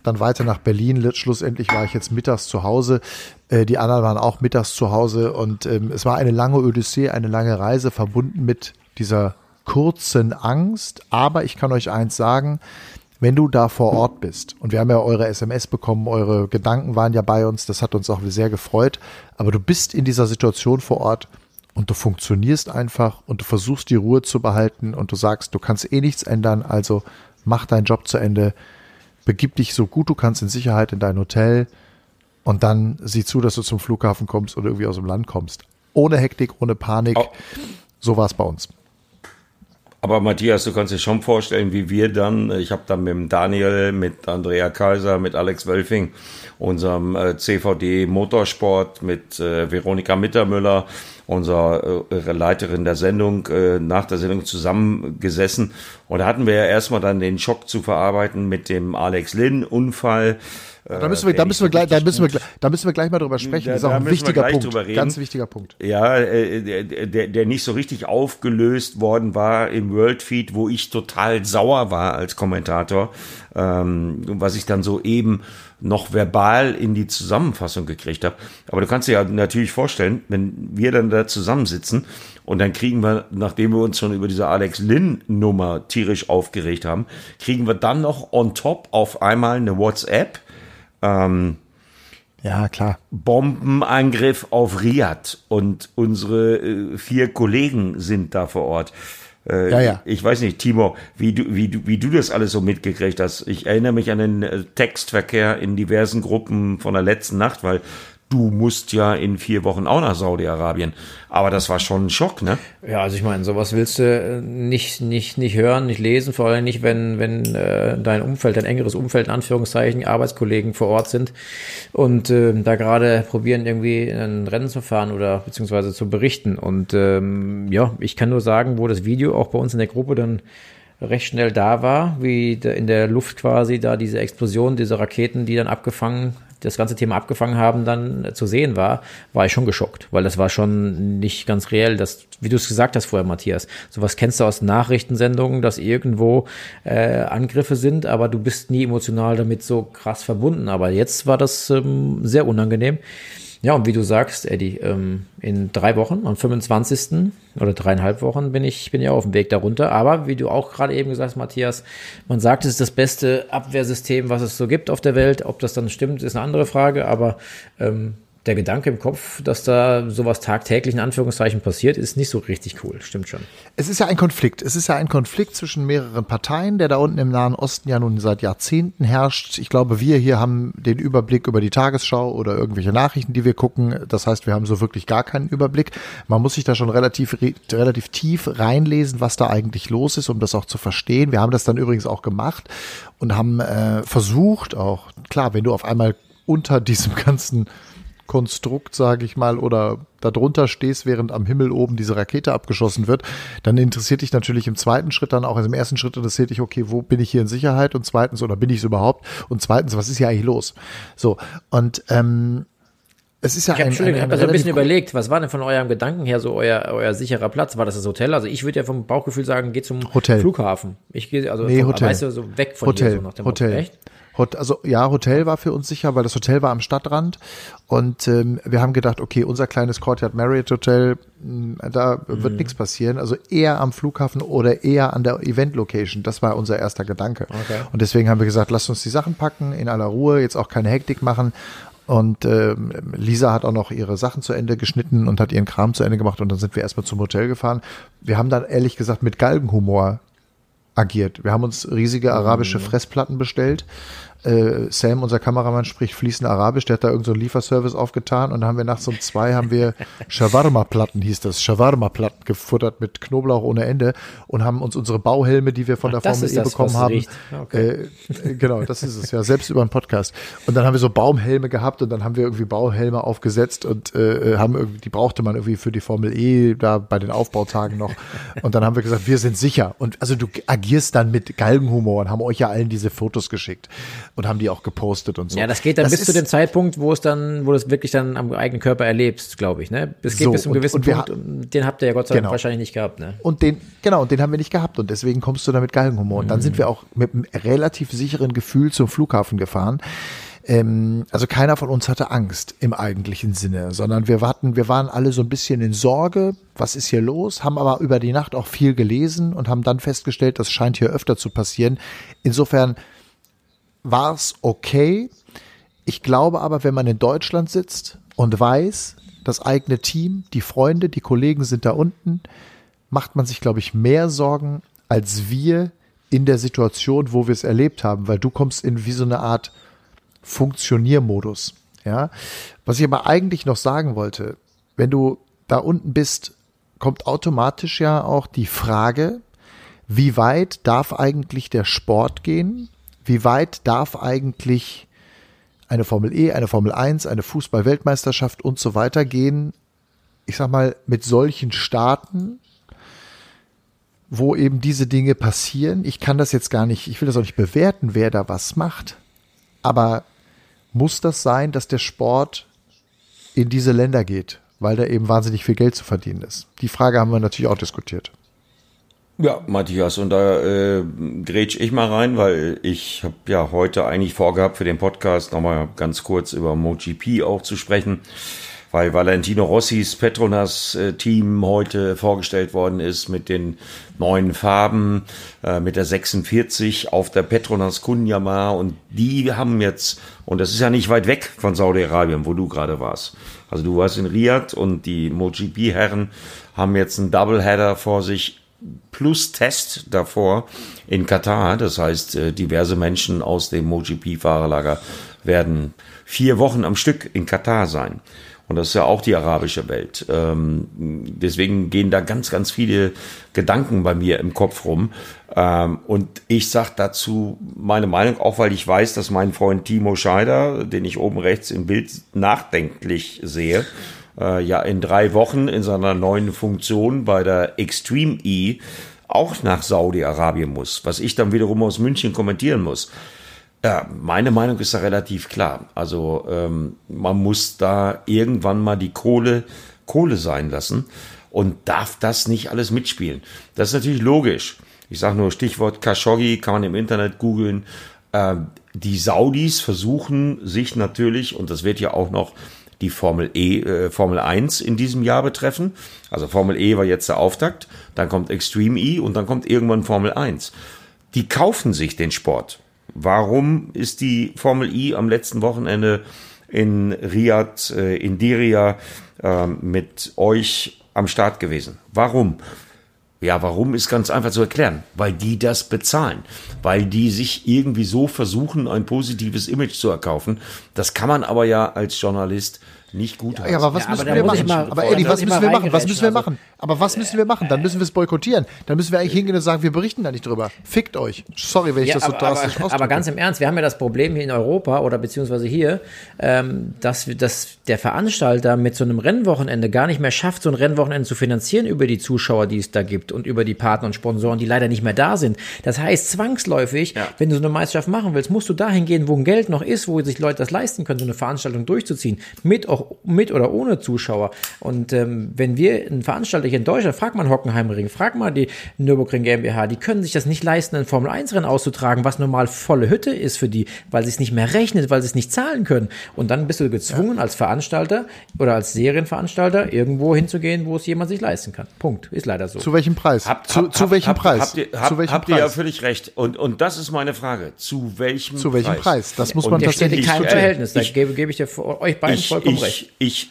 dann weiter nach Berlin. Schlussendlich war ich jetzt mittags zu Hause. Äh, die anderen waren auch mittags zu Hause und ähm, es war eine lange Odyssee, eine lange Reise verbunden mit dieser kurzen Angst. Aber ich kann euch eins sagen, wenn du da vor Ort bist, und wir haben ja eure SMS bekommen, eure Gedanken waren ja bei uns, das hat uns auch sehr gefreut, aber du bist in dieser Situation vor Ort und du funktionierst einfach und du versuchst die Ruhe zu behalten und du sagst, du kannst eh nichts ändern, also mach deinen Job zu Ende, begib dich so gut du kannst in Sicherheit in dein Hotel und dann sieh zu, dass du zum Flughafen kommst oder irgendwie aus dem Land kommst. Ohne Hektik, ohne Panik. Oh. So war es bei uns. Aber Matthias, du kannst dir schon vorstellen, wie wir dann, ich habe dann mit Daniel, mit Andrea Kaiser, mit Alex Wölfing, unserem äh, CVD Motorsport, mit äh, Veronika Mittermüller, unserer äh, Leiterin der Sendung, nach der Sendung zusammengesessen. Und da hatten wir ja erstmal dann den Schock zu verarbeiten mit dem Alex Lynn-Unfall. Da müssen wir, da müssen wir gleich, da müssen wir, da müssen wir gleich mal drüber sprechen. Da, das ist auch ein wichtiger Punkt. Ganz wichtiger Punkt. Ja, äh, der, der nicht so richtig aufgelöst worden war im Worldfeed, wo ich total sauer war als Kommentator, ähm, was ich dann so eben noch verbal in die Zusammenfassung gekriegt habe. Aber du kannst dir ja natürlich vorstellen, wenn wir dann da zusammensitzen und dann kriegen wir, nachdem wir uns schon über diese Alex Lynn Nummer tierisch aufgeregt haben, kriegen wir dann noch on top auf einmal eine WhatsApp ähm, ja, klar. Bombenangriff auf Riyadh und unsere äh, vier Kollegen sind da vor Ort. Äh, ja, ja. Ich weiß nicht, Timo, wie du, wie, du, wie du das alles so mitgekriegt hast. Ich erinnere mich an den äh, Textverkehr in diversen Gruppen von der letzten Nacht, weil du musst ja in vier Wochen auch nach Saudi-Arabien. Aber das war schon ein Schock, ne? Ja, also ich meine, sowas willst du äh, nicht, nicht, nicht hören, nicht lesen, vor allem nicht, wenn, wenn äh, dein Umfeld, dein engeres Umfeld, in Anführungszeichen, Arbeitskollegen vor Ort sind und äh, da gerade probieren, irgendwie ein Rennen zu fahren oder beziehungsweise zu berichten. Und ähm, ja, ich kann nur sagen, wo das Video auch bei uns in der Gruppe dann recht schnell da war, wie in der Luft quasi da diese Explosion, diese Raketen, die dann abgefangen das ganze Thema abgefangen haben, dann zu sehen war, war ich schon geschockt, weil das war schon nicht ganz reell. Das, wie du es gesagt hast vorher, Matthias, sowas kennst du aus Nachrichtensendungen, dass irgendwo äh, Angriffe sind, aber du bist nie emotional damit so krass verbunden. Aber jetzt war das ähm, sehr unangenehm. Ja, und wie du sagst, Eddie, ähm, in drei Wochen, am 25. oder dreieinhalb Wochen bin ich, bin ja auf dem Weg darunter. Aber wie du auch gerade eben gesagt hast, Matthias, man sagt, es ist das beste Abwehrsystem, was es so gibt auf der Welt. Ob das dann stimmt, ist eine andere Frage. Aber ähm, der Gedanke im Kopf, dass da sowas tagtäglich in Anführungszeichen passiert, ist nicht so richtig cool. Stimmt schon. Es ist ja ein Konflikt. Es ist ja ein Konflikt zwischen mehreren Parteien, der da unten im Nahen Osten ja nun seit Jahrzehnten herrscht. Ich glaube, wir hier haben den Überblick über die Tagesschau oder irgendwelche Nachrichten, die wir gucken. Das heißt, wir haben so wirklich gar keinen Überblick. Man muss sich da schon relativ, relativ tief reinlesen, was da eigentlich los ist, um das auch zu verstehen. Wir haben das dann übrigens auch gemacht und haben äh, versucht auch, klar, wenn du auf einmal unter diesem ganzen Konstrukt, sage ich mal, oder darunter stehst, während am Himmel oben diese Rakete abgeschossen wird, dann interessiert dich natürlich im zweiten Schritt dann auch, also im ersten Schritt interessiert dich, okay, wo bin ich hier in Sicherheit und zweitens, oder bin ich es überhaupt? Und zweitens, was ist hier eigentlich los? So, und ähm, es ist ja ich hab, ein, Entschuldigung, ein, ein ich habe ein bisschen überlegt, was war denn von eurem Gedanken her so euer, euer sicherer Platz? War das das Hotel? Also ich würde ja vom Bauchgefühl sagen, geh zum Hotel. Flughafen. Ich gehe also nee, vom, Hotel. weißt du, so weg von Hotel. hier so nach dem Hotel. Motto. Echt? also ja, Hotel war für uns sicher, weil das Hotel war am Stadtrand und ähm, wir haben gedacht, okay, unser kleines Courtyard Marriott Hotel, mh, da mhm. wird nichts passieren. Also eher am Flughafen oder eher an der Event Location. Das war unser erster Gedanke. Okay. Und deswegen haben wir gesagt, lasst uns die Sachen packen in aller Ruhe, jetzt auch keine Hektik machen. Und äh, Lisa hat auch noch ihre Sachen zu Ende geschnitten und hat ihren Kram zu Ende gemacht und dann sind wir erstmal zum Hotel gefahren. Wir haben dann ehrlich gesagt mit Galgenhumor agiert. Wir haben uns riesige arabische mhm. Fressplatten bestellt äh, Sam, unser Kameramann, spricht fließend Arabisch, der hat da irgendeinen so Lieferservice aufgetan und dann haben wir nachts um zwei haben wir <laughs> Shawarma-Platten, hieß das, Shawarma-Platten gefuttert mit Knoblauch ohne Ende und haben uns unsere Bauhelme, die wir von Ach, der Formel E bekommen haben, okay. äh, genau, das ist es ja, selbst über einen Podcast. Und dann haben wir so Baumhelme gehabt und dann haben wir irgendwie Bauhelme aufgesetzt und äh, haben irgendwie, die brauchte man irgendwie für die Formel E da bei den Aufbautagen noch. Und dann haben wir gesagt, wir sind sicher. Und also du agierst dann mit Galgenhumor und haben euch ja allen diese Fotos geschickt und haben die auch gepostet und so. Ja, das geht dann das bis zu dem Zeitpunkt, wo es dann, wo du es wirklich dann am eigenen Körper erlebst, glaube ich, ne? Es geht so, bis zu einem gewissen und, und Punkt den habt ihr ja Gott sei Dank genau. wahrscheinlich nicht gehabt, ne? Und den, genau, und den haben wir nicht gehabt und deswegen kommst du da mit Galgenhumor. Und dann mhm. sind wir auch mit einem relativ sicheren Gefühl zum Flughafen gefahren ähm, also keiner von uns hatte Angst im eigentlichen Sinne, sondern wir warten, wir waren alle so ein bisschen in Sorge, was ist hier los, haben aber über die Nacht auch viel gelesen und haben dann festgestellt, das scheint hier öfter zu passieren. Insofern war es okay. Ich glaube aber, wenn man in Deutschland sitzt und weiß, das eigene Team, die Freunde, die Kollegen sind da unten, macht man sich, glaube ich, mehr Sorgen als wir in der Situation, wo wir es erlebt haben, weil du kommst in wie so eine Art Funktioniermodus. Ja, was ich aber eigentlich noch sagen wollte, wenn du da unten bist, kommt automatisch ja auch die Frage, wie weit darf eigentlich der Sport gehen? Wie weit darf eigentlich eine Formel E, eine Formel 1, eine Fußball-Weltmeisterschaft und so weiter gehen? Ich sag mal, mit solchen Staaten, wo eben diese Dinge passieren. Ich kann das jetzt gar nicht, ich will das auch nicht bewerten, wer da was macht. Aber muss das sein, dass der Sport in diese Länder geht, weil da eben wahnsinnig viel Geld zu verdienen ist? Die Frage haben wir natürlich auch diskutiert. Ja, Matthias, und da äh, grätsch ich mal rein, weil ich habe ja heute eigentlich vorgehabt, für den Podcast nochmal ganz kurz über MotoGP auch zu sprechen, weil Valentino Rossis Petronas-Team heute vorgestellt worden ist mit den neuen Farben, äh, mit der 46 auf der Petronas Kunjama. Und die haben jetzt, und das ist ja nicht weit weg von Saudi-Arabien, wo du gerade warst. Also du warst in Riyadh und die MotoGP-Herren haben jetzt einen Doubleheader vor sich plus Test davor in Katar. Das heißt, äh, diverse Menschen aus dem MotoGP-Fahrerlager werden vier Wochen am Stück in Katar sein. Und das ist ja auch die arabische Welt. Ähm, deswegen gehen da ganz, ganz viele Gedanken bei mir im Kopf rum. Ähm, und ich sage dazu meine Meinung, auch weil ich weiß, dass mein Freund Timo Scheider, den ich oben rechts im Bild nachdenklich sehe, äh, ja in drei Wochen in seiner neuen Funktion bei der Extreme E auch nach Saudi-Arabien muss, was ich dann wiederum aus München kommentieren muss. Ja, meine Meinung ist da relativ klar. Also ähm, man muss da irgendwann mal die Kohle Kohle sein lassen und darf das nicht alles mitspielen. Das ist natürlich logisch. Ich sage nur Stichwort Khashoggi, kann man im Internet googeln. Ähm, die Saudis versuchen sich natürlich, und das wird ja auch noch die Formel E, äh, Formel 1 in diesem Jahr betreffen. Also Formel E war jetzt der Auftakt, dann kommt Extreme E und dann kommt irgendwann Formel 1. Die kaufen sich den Sport. Warum ist die Formel I am letzten Wochenende in Riyadh, äh, in Diria äh, mit euch am Start gewesen? Warum? Ja, warum ist ganz einfach zu erklären. Weil die das bezahlen. Weil die sich irgendwie so versuchen, ein positives Image zu erkaufen. Das kann man aber ja als Journalist nicht gut ja, ja, aber was ja, müssen aber wir machen? Mal, aber Eddie, was müssen wir machen? Was müssen wir machen? Aber was müssen wir machen? Dann müssen wir es boykottieren. Dann müssen wir eigentlich hingehen und sagen, wir berichten da nicht drüber. Fickt euch. Sorry, wenn ich ja, das so drastisch aber, aber ganz im Ernst, wir haben ja das Problem hier in Europa oder beziehungsweise hier, ähm, dass, dass der Veranstalter mit so einem Rennwochenende gar nicht mehr schafft, so ein Rennwochenende zu finanzieren über die Zuschauer, die es da gibt und über die Partner und Sponsoren, die leider nicht mehr da sind. Das heißt, zwangsläufig, ja. wenn du so eine Meisterschaft machen willst, musst du dahin gehen, wo ein Geld noch ist, wo sich Leute das leisten können, so eine Veranstaltung durchzuziehen. Mit auch mit oder ohne Zuschauer. Und ähm, wenn wir ein Veranstalter hier in Deutschland, frag mal Hockenheimring, frag mal die Nürburgring GmbH, die können sich das nicht leisten, ein Formel 1 Rennen auszutragen, was normal volle Hütte ist für die, weil sie es nicht mehr rechnet, weil sie es nicht zahlen können. Und dann bist du gezwungen ja. als Veranstalter oder als Serienveranstalter irgendwo hinzugehen, wo es jemand sich leisten kann. Punkt. Ist leider so. Zu welchem Preis? Hab, zu, hab, zu welchem hab, Preis? Habt ihr, hab, zu welchem habt Preis? ihr ja völlig recht. Und, und das ist meine Frage. Zu welchem Zu welchem Preis? Preis? Das muss man und tatsächlich steht in keinem Verhältnis. Da gebe, gebe ich dir euch beiden ich, vollkommen ich, recht. Ich,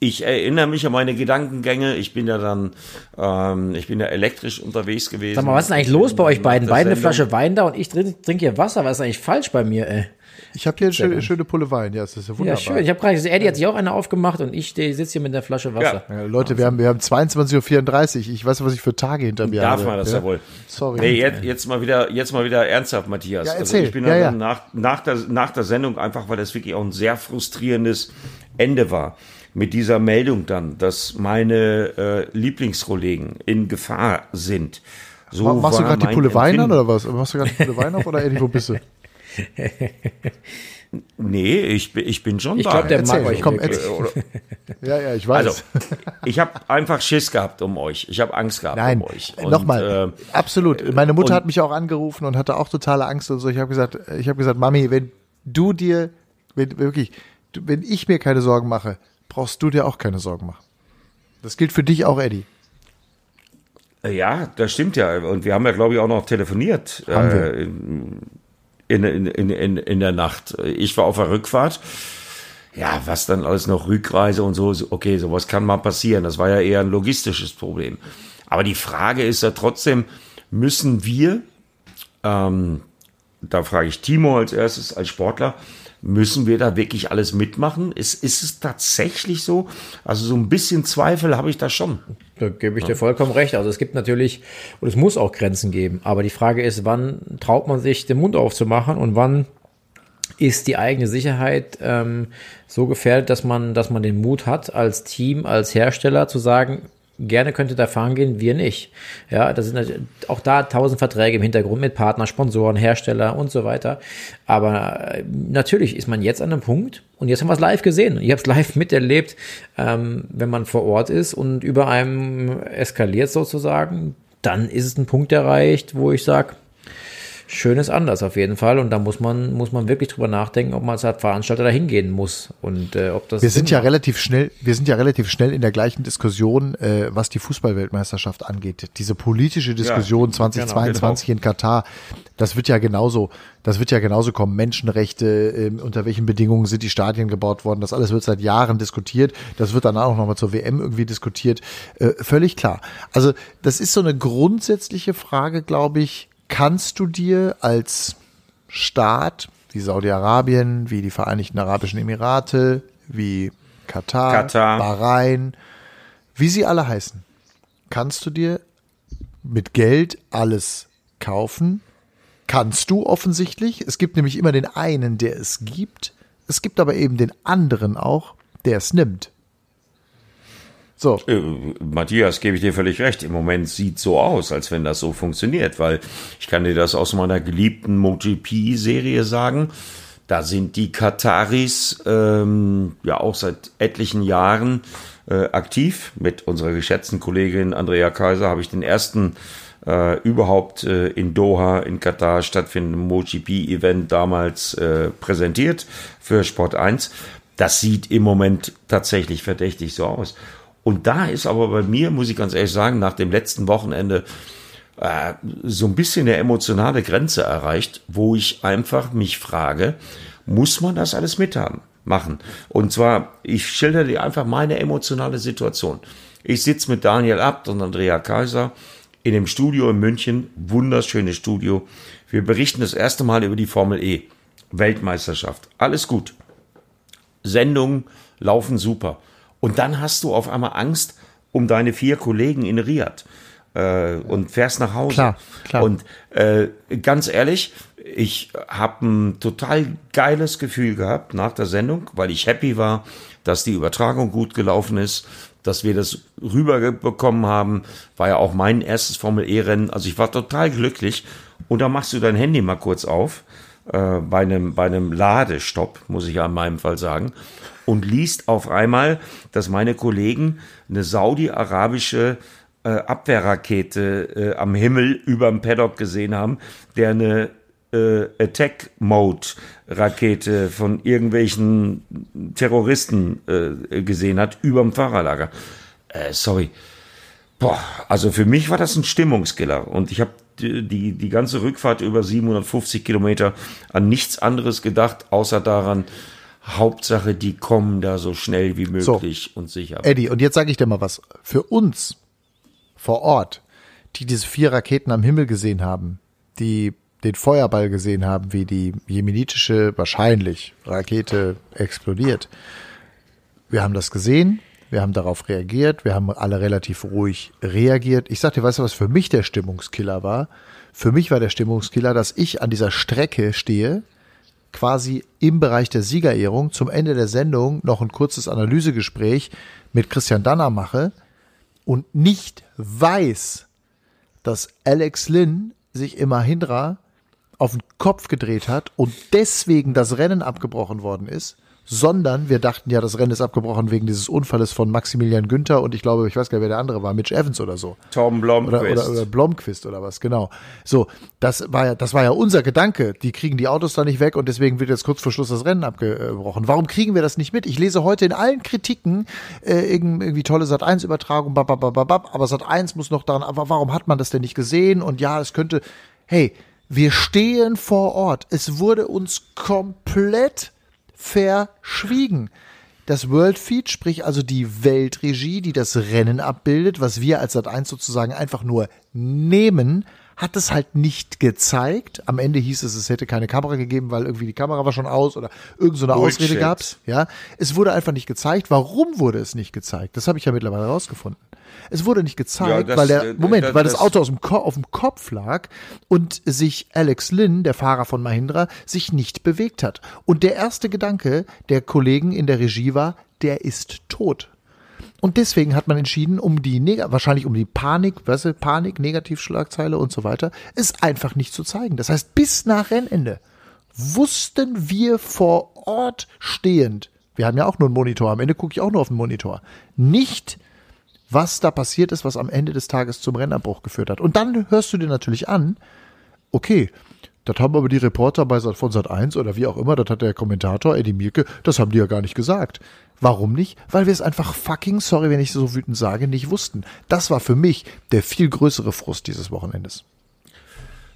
ich erinnere mich an meine Gedankengänge. Ich bin ja dann, ähm, ich bin ja elektrisch unterwegs gewesen. Sag mal, was ist denn eigentlich los bei euch beiden? Beide eine Flasche Wein da und ich trinke trink hier Wasser. Was ist eigentlich falsch bei mir, ey? Ich habe hier eine schöne, schöne, Pulle Wein. Ja, das ist ja wunderbar. Ja, schön. Ich habe gerade gesehen, Eddie hat sich auch eine aufgemacht und ich sitze hier mit der Flasche Wasser. Ja. Ja, Leute, wir haben, wir haben 22.34 Uhr. Ich weiß nicht, was ich für Tage hinter mir Darf habe. Darf man das ja, wohl. Sorry. Nee, jetzt, jetzt, mal wieder, jetzt mal wieder ernsthaft, Matthias. Ja, erzähl. Also ich bin ja, ja. Nach, nach, der, nach der Sendung einfach, weil das wirklich auch ein sehr frustrierendes Ende war mit dieser Meldung dann, dass meine äh, Lieblingskollegen in Gefahr sind. So machst du gerade die Pulle Wein an oder was? Machst du gerade die Pulle Wein auf oder Eddie, wo bist du? <laughs> Nee, ich, ich bin schon ich da. Ich glaube, der mag euch. Komm, <laughs> ja, ja, ich weiß. Also, ich habe einfach Schiss gehabt um euch. Ich habe Angst gehabt Nein, um euch. Nochmal, äh, absolut. Meine Mutter hat mich auch angerufen und hatte auch totale Angst und so. Ich habe gesagt, ich habe gesagt, Mami, wenn du dir, wenn, wirklich, wenn ich mir keine Sorgen mache, brauchst du dir auch keine Sorgen machen. Das gilt für dich auch, Eddie. Ja, das stimmt ja. Und wir haben ja, glaube ich, auch noch telefoniert. Haben wir. Äh, in, in, in, in, in der Nacht. Ich war auf der Rückfahrt. Ja, was dann alles noch Rückreise und so, okay, sowas kann mal passieren. Das war ja eher ein logistisches Problem. Aber die Frage ist ja trotzdem, müssen wir, ähm, da frage ich Timo als erstes, als Sportler, müssen wir da wirklich alles mitmachen? Ist, ist es tatsächlich so? Also so ein bisschen Zweifel habe ich da schon. Da gebe ich dir vollkommen recht. Also es gibt natürlich, und es muss auch Grenzen geben. Aber die Frage ist, wann traut man sich, den Mund aufzumachen und wann ist die eigene Sicherheit ähm, so gefährdet, dass man, dass man den Mut hat, als Team, als Hersteller zu sagen, gerne könnte da fahren gehen, wir nicht. Ja, das sind auch da tausend Verträge im Hintergrund mit Partner, Sponsoren, Hersteller und so weiter. Aber äh, natürlich ist man jetzt an einem Punkt und jetzt haben wir es live gesehen. Ich habe es live miterlebt, ähm, wenn man vor Ort ist und über einem eskaliert sozusagen, dann ist es ein Punkt erreicht, wo ich sage, Schönes anders auf jeden Fall. Und da muss man, muss man wirklich drüber nachdenken, ob man als Veranstalter da hingehen muss. Und äh, ob das. Wir sind ja relativ schnell, wir sind ja relativ schnell in der gleichen Diskussion, äh, was die Fußballweltmeisterschaft angeht. Diese politische Diskussion ja, 2022 genau, genau. in Katar, das wird ja genauso, das wird ja genauso kommen. Menschenrechte, äh, unter welchen Bedingungen sind die Stadien gebaut worden, das alles wird seit Jahren diskutiert. Das wird dann auch nochmal zur WM irgendwie diskutiert. Äh, völlig klar. Also, das ist so eine grundsätzliche Frage, glaube ich, kannst du dir als Staat wie Saudi-Arabien, wie die Vereinigten Arabischen Emirate, wie Katar, Katar, Bahrain, wie sie alle heißen, kannst du dir mit Geld alles kaufen? Kannst du offensichtlich. Es gibt nämlich immer den einen, der es gibt. Es gibt aber eben den anderen auch, der es nimmt. So. Äh, Matthias, gebe ich dir völlig recht. Im Moment sieht so aus, als wenn das so funktioniert, weil ich kann dir das aus meiner geliebten MotoGP-Serie sagen. Da sind die Kataris ähm, ja auch seit etlichen Jahren äh, aktiv. Mit unserer geschätzten Kollegin Andrea Kaiser habe ich den ersten äh, überhaupt äh, in Doha in Katar stattfindenden MotoGP-Event damals äh, präsentiert für Sport 1. Das sieht im Moment tatsächlich verdächtig so aus. Und da ist aber bei mir, muss ich ganz ehrlich sagen, nach dem letzten Wochenende äh, so ein bisschen eine emotionale Grenze erreicht, wo ich einfach mich frage, muss man das alles mithaben? Machen. Und zwar, ich schilder dir einfach meine emotionale Situation. Ich sitze mit Daniel Abt und Andrea Kaiser in dem Studio in München, wunderschönes Studio. Wir berichten das erste Mal über die Formel E. Weltmeisterschaft. Alles gut. Sendungen laufen super. Und dann hast du auf einmal Angst um deine vier Kollegen in Riyadh äh, und fährst nach Hause. Klar, klar. Und äh, ganz ehrlich, ich habe ein total geiles Gefühl gehabt nach der Sendung, weil ich happy war, dass die Übertragung gut gelaufen ist, dass wir das rüberbekommen haben. War ja auch mein erstes Formel-E-Rennen. Also ich war total glücklich. Und da machst du dein Handy mal kurz auf, äh, bei, einem, bei einem Ladestopp, muss ich ja in meinem Fall sagen und liest auf einmal, dass meine Kollegen eine saudi-arabische äh, Abwehrrakete äh, am Himmel überm Paddock gesehen haben, der eine äh, Attack-Mode-Rakete von irgendwelchen Terroristen äh, gesehen hat, überm Fahrerlager. Äh, sorry. Boah, also für mich war das ein Stimmungskiller und ich habe die, die ganze Rückfahrt über 750 Kilometer an nichts anderes gedacht, außer daran, Hauptsache, die kommen da so schnell wie möglich so, und sicher. Eddie, und jetzt sage ich dir mal was. Für uns vor Ort, die diese vier Raketen am Himmel gesehen haben, die den Feuerball gesehen haben, wie die jemenitische wahrscheinlich Rakete explodiert. Wir haben das gesehen, wir haben darauf reagiert, wir haben alle relativ ruhig reagiert. Ich sagte, weißt du, was für mich der Stimmungskiller war? Für mich war der Stimmungskiller, dass ich an dieser Strecke stehe, quasi im Bereich der Siegerehrung zum Ende der Sendung noch ein kurzes Analysegespräch mit Christian Danner mache und nicht weiß, dass Alex Lynn sich im Mahindra auf den Kopf gedreht hat und deswegen das Rennen abgebrochen worden ist sondern wir dachten ja, das Rennen ist abgebrochen wegen dieses Unfalles von Maximilian Günther und ich glaube, ich weiß gar nicht, wer der andere war, Mitch Evans oder so. Tom Blomqvist. Oder, oder, oder Blomqvist oder was, genau. So, das war ja, das war ja unser Gedanke. Die kriegen die Autos da nicht weg und deswegen wird jetzt kurz vor Schluss das Rennen abgebrochen. Warum kriegen wir das nicht mit? Ich lese heute in allen Kritiken äh, irgendwie tolle Sat1-Übertragung, aber Sat1 muss noch daran, aber warum hat man das denn nicht gesehen? Und ja, es könnte, hey, wir stehen vor Ort. Es wurde uns komplett verschwiegen. Das World Feed, sprich also die Weltregie, die das Rennen abbildet, was wir als Sat1 sozusagen einfach nur nehmen, hat es halt nicht gezeigt. Am Ende hieß es, es hätte keine Kamera gegeben, weil irgendwie die Kamera war schon aus oder irgend so. Ausrede gab's. Ja, es wurde einfach nicht gezeigt. Warum wurde es nicht gezeigt? Das habe ich ja mittlerweile herausgefunden. Es wurde nicht gezeigt, Ja, das, weil der äh, Moment, das- weil das das- Auto aus dem Ko auf dem Kopf lag und sich Alex Lynn, der Fahrer von Mahindra, sich nicht bewegt hat. Und der erste Gedanke der Kollegen in der Regie war, der ist tot. Und deswegen hat man entschieden, um die Neg wahrscheinlich um die Panik, weißt du, Panik, Negativschlagzeile und so weiter, es einfach nicht zu zeigen. Das heißt, bis nach Rennende wussten wir vor Ort stehend, wir haben ja auch nur einen Monitor, am Ende gucke ich auch nur auf den Monitor, nicht, was da passiert ist, was am Ende des Tages zum Rennabbruch geführt hat. Und dann hörst du dir natürlich an, okay, das haben aber die Reporter bei Sat von Sat 1 oder wie auch immer, das hat der Kommentator Eddie Mielke, das haben die ja gar nicht gesagt. Warum nicht? Weil wir es einfach fucking, sorry, wenn ich so wütend sage, nicht wussten. Das war für mich der viel größere Frust dieses Wochenendes.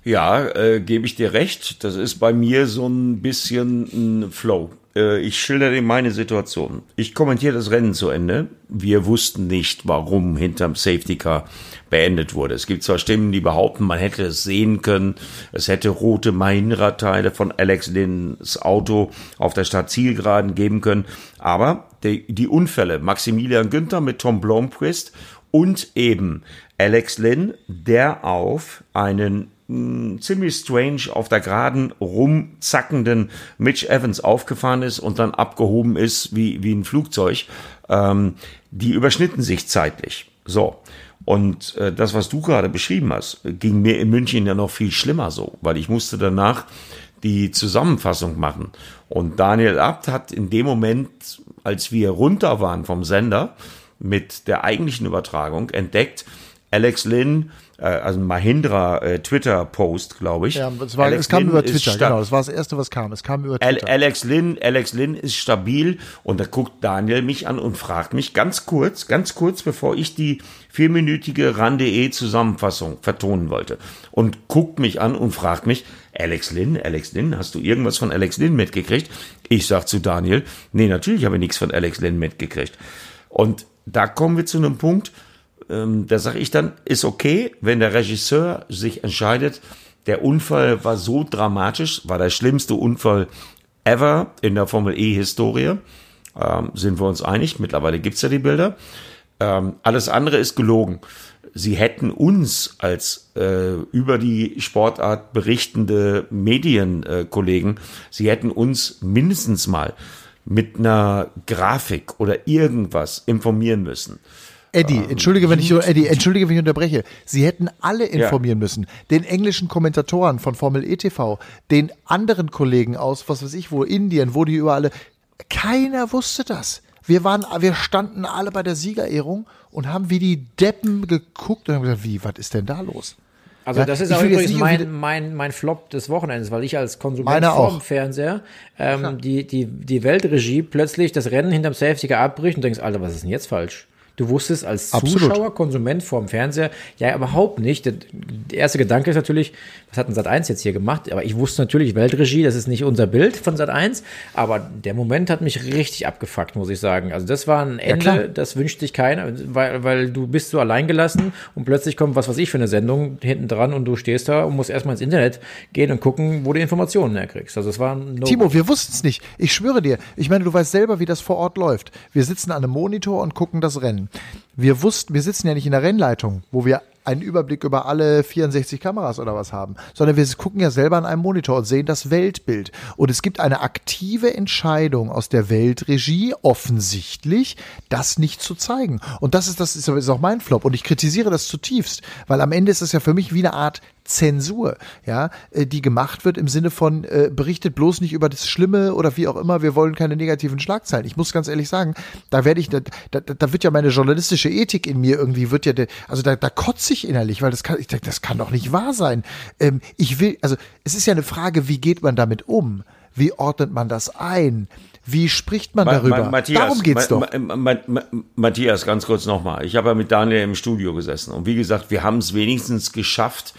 Ja, äh, gebe ich dir recht. Das ist bei mir so ein bisschen ein Flow. Äh, ich schilder dir meine Situation. Ich kommentiere das Rennen zu Ende. Wir wussten nicht, warum hinterm Safety Car beendet wurde. Es gibt zwar Stimmen, die behaupten, man hätte es sehen können. Es hätte rote Mahindra-Teile von Alex Lins Auto auf der Stadtzielgeraden geben können. Aber die, die Unfälle, Maximilian Günther mit Tom Blomqvist und eben Alex Lynn, der auf einen mh, ziemlich strange auf der Geraden rumzackenden Mitch Evans aufgefahren ist und dann abgehoben ist wie, wie ein Flugzeug, ähm, die überschnitten sich zeitlich. So. Und äh, das, was du gerade beschrieben hast, ging mir in München ja noch viel schlimmer so, weil ich musste danach die Zusammenfassung machen. Und Daniel Abt hat in dem Moment, als wir runter waren vom Sender mit der eigentlichen Übertragung, entdeckt, Alex Lynn, äh, also Mahindra äh, Twitter-Post, glaube ich. Ja, es, war, Alex es kam Lynn über Twitter, genau. Das war das Erste, was kam. Es kam über Twitter. Alex Lynn, Alex Lynn ist stabil und da guckt Daniel mich an und fragt mich ganz kurz, ganz kurz, bevor ich die vierminütige RAN.de Zusammenfassung vertonen wollte und guckt mich an und fragt mich, Alex Lynn, Alex Lynn, hast du irgendwas von Alex Lynn mitgekriegt? Ich sag zu Daniel, nee, natürlich habe ich nichts von Alex Lynn mitgekriegt. Und da kommen wir zu einem Punkt, ähm, da sage ich dann, ist okay, wenn der Regisseur sich entscheidet, der Unfall war so dramatisch, war der schlimmste Unfall ever in der Formel E-Historie. Ähm, sind wir uns einig? Mittlerweile gibt's ja die Bilder. Ähm, alles andere ist gelogen. Sie hätten uns als äh, über die Sportart berichtende Medienkollegen, äh, sie hätten uns mindestens mal mit einer Grafik oder irgendwas informieren müssen. Eddie, entschuldige, wenn ich Eddie, entschuldige, wenn ich unterbreche. Sie hätten alle informieren müssen. Den englischen Kommentatoren von Formel ETV, den anderen Kollegen aus, was weiß ich, wo, Indien, wo die überall. Keiner wusste das. Wir waren, wir standen alle bei der Siegerehrung und haben wie die Deppen geguckt und haben gesagt, wie, was ist denn da los? Also Ja, das ist auch übrigens mein, mein, mein Flop des Wochenendes, weil ich als Konsument auch. Fernseher ähm, die, die, die Weltregie plötzlich das Rennen hinterm Safety Car abbricht und denkst, Alter, was ist denn jetzt falsch? Du wusstest als Absolut. Zuschauer, Konsument vorm Fernseher, ja, überhaupt nicht. Der, erste Gedanke ist natürlich, was hat denn Sat1 jetzt hier gemacht? Aber ich wusste natürlich, Weltregie, das ist nicht unser Bild von Sat1, aber der Moment hat mich richtig abgefuckt, muss ich sagen. Also das war ein. Ende, das wünscht sich keiner, weil, weil du bist so allein gelassen und plötzlich kommt was weiß ich für eine Sendung hinten dran und du stehst da und musst erstmal ins Internet gehen und gucken, wo du Informationen herkriegst. Also es war ein no Timo, wir wussten es nicht. Ich schwöre dir. Ich meine, du weißt selber, wie das vor Ort läuft. Wir sitzen an einem Monitor und gucken das Rennen. Wir wussten, wir sitzen ja nicht in der Rennleitung, wo wir einen Überblick über alle 64 Kameras oder was haben, sondern wir gucken ja selber an einem Monitor und sehen das Weltbild. Und es gibt eine aktive Entscheidung aus der Weltregie, offensichtlich, das nicht zu zeigen. Und das ist, das ist, auch mein Flop. Und ich kritisiere das zutiefst, weil am Ende ist es ja für mich wie eine Art Zensur, ja, äh, die gemacht wird im Sinne von äh, berichtet bloß nicht über das Schlimme oder wie auch immer, wir wollen keine negativen Schlagzeilen. Ich muss ganz ehrlich sagen, da werde ich, da, da, da wird ja meine journalistische Ethik in mir irgendwie, wird ja, de, also da, da kotze ich innerlich, weil das kann, ich denke, das kann doch nicht wahr sein. Ähm, ich will, also es ist ja eine Frage, wie geht man damit um? Wie ordnet man das ein? Wie spricht man Ma- darüber? Ma- Matthias, Darum geht's Ma- doch. Ma- Ma- Ma- Matthias, ganz kurz nochmal. Ich habe ja mit Daniel im Studio gesessen und wie gesagt, wir haben es wenigstens geschafft,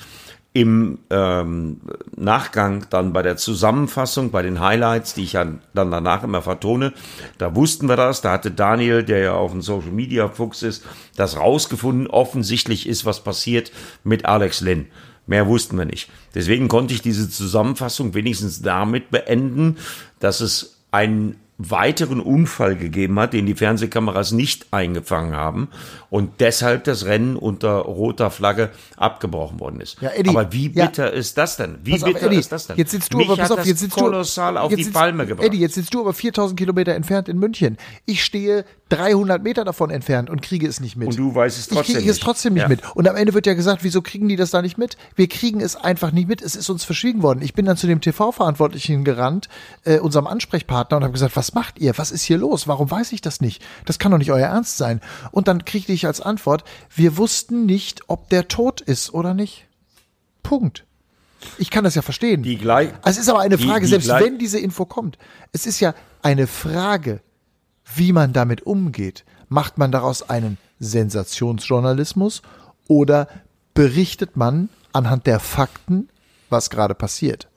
im ähm, Nachgang dann bei der Zusammenfassung, bei den Highlights, die ich dann danach immer vertone, da wussten wir das, da hatte Daniel, der ja auch ein Social Media Fuchs ist, das rausgefunden. Offensichtlich ist was passiert mit Alex Lynn. Mehr wussten wir nicht. Deswegen konnte ich diese Zusammenfassung wenigstens damit beenden, dass es einen weiteren Unfall gegeben hat, den die Fernsehkameras nicht eingefangen haben und deshalb das Rennen unter roter Flagge abgebrochen worden ist. Ja, Eddie, aber wie ja. bitter ist das denn? Wie auf, bitter Eddie, ist das denn? Jetzt sitzt du Mich aber, pass auf, jetzt sitzt du auf die sitzt- Palme gebracht. Eddie, jetzt sitzt du aber 4000 Kilometer entfernt in München. Ich stehe 300 Meter davon entfernt und kriege es nicht mit. Und du weißt es Ich trotzdem kriege es nicht. trotzdem nicht Ja. mit. Und am Ende wird ja gesagt, wieso kriegen die das da nicht mit? Wir kriegen es einfach nicht mit. Es ist uns verschwiegen worden. Ich bin dann zu dem TV-Verantwortlichen gerannt, äh, unserem Ansprechpartner, und habe gesagt, was macht ihr? Was ist hier los? Warum weiß ich das nicht? Das kann doch nicht euer Ernst sein. Und dann kriegte ich als Antwort, wir wussten nicht, ob der tot ist oder nicht. Punkt. Ich kann das ja verstehen. Die gleich- Also es ist aber eine die- Frage, die selbst gleich- wenn diese Info kommt, es ist ja eine Frage, wie man damit umgeht. Macht man daraus einen Sensationsjournalismus oder berichtet man anhand der Fakten, was gerade passiert?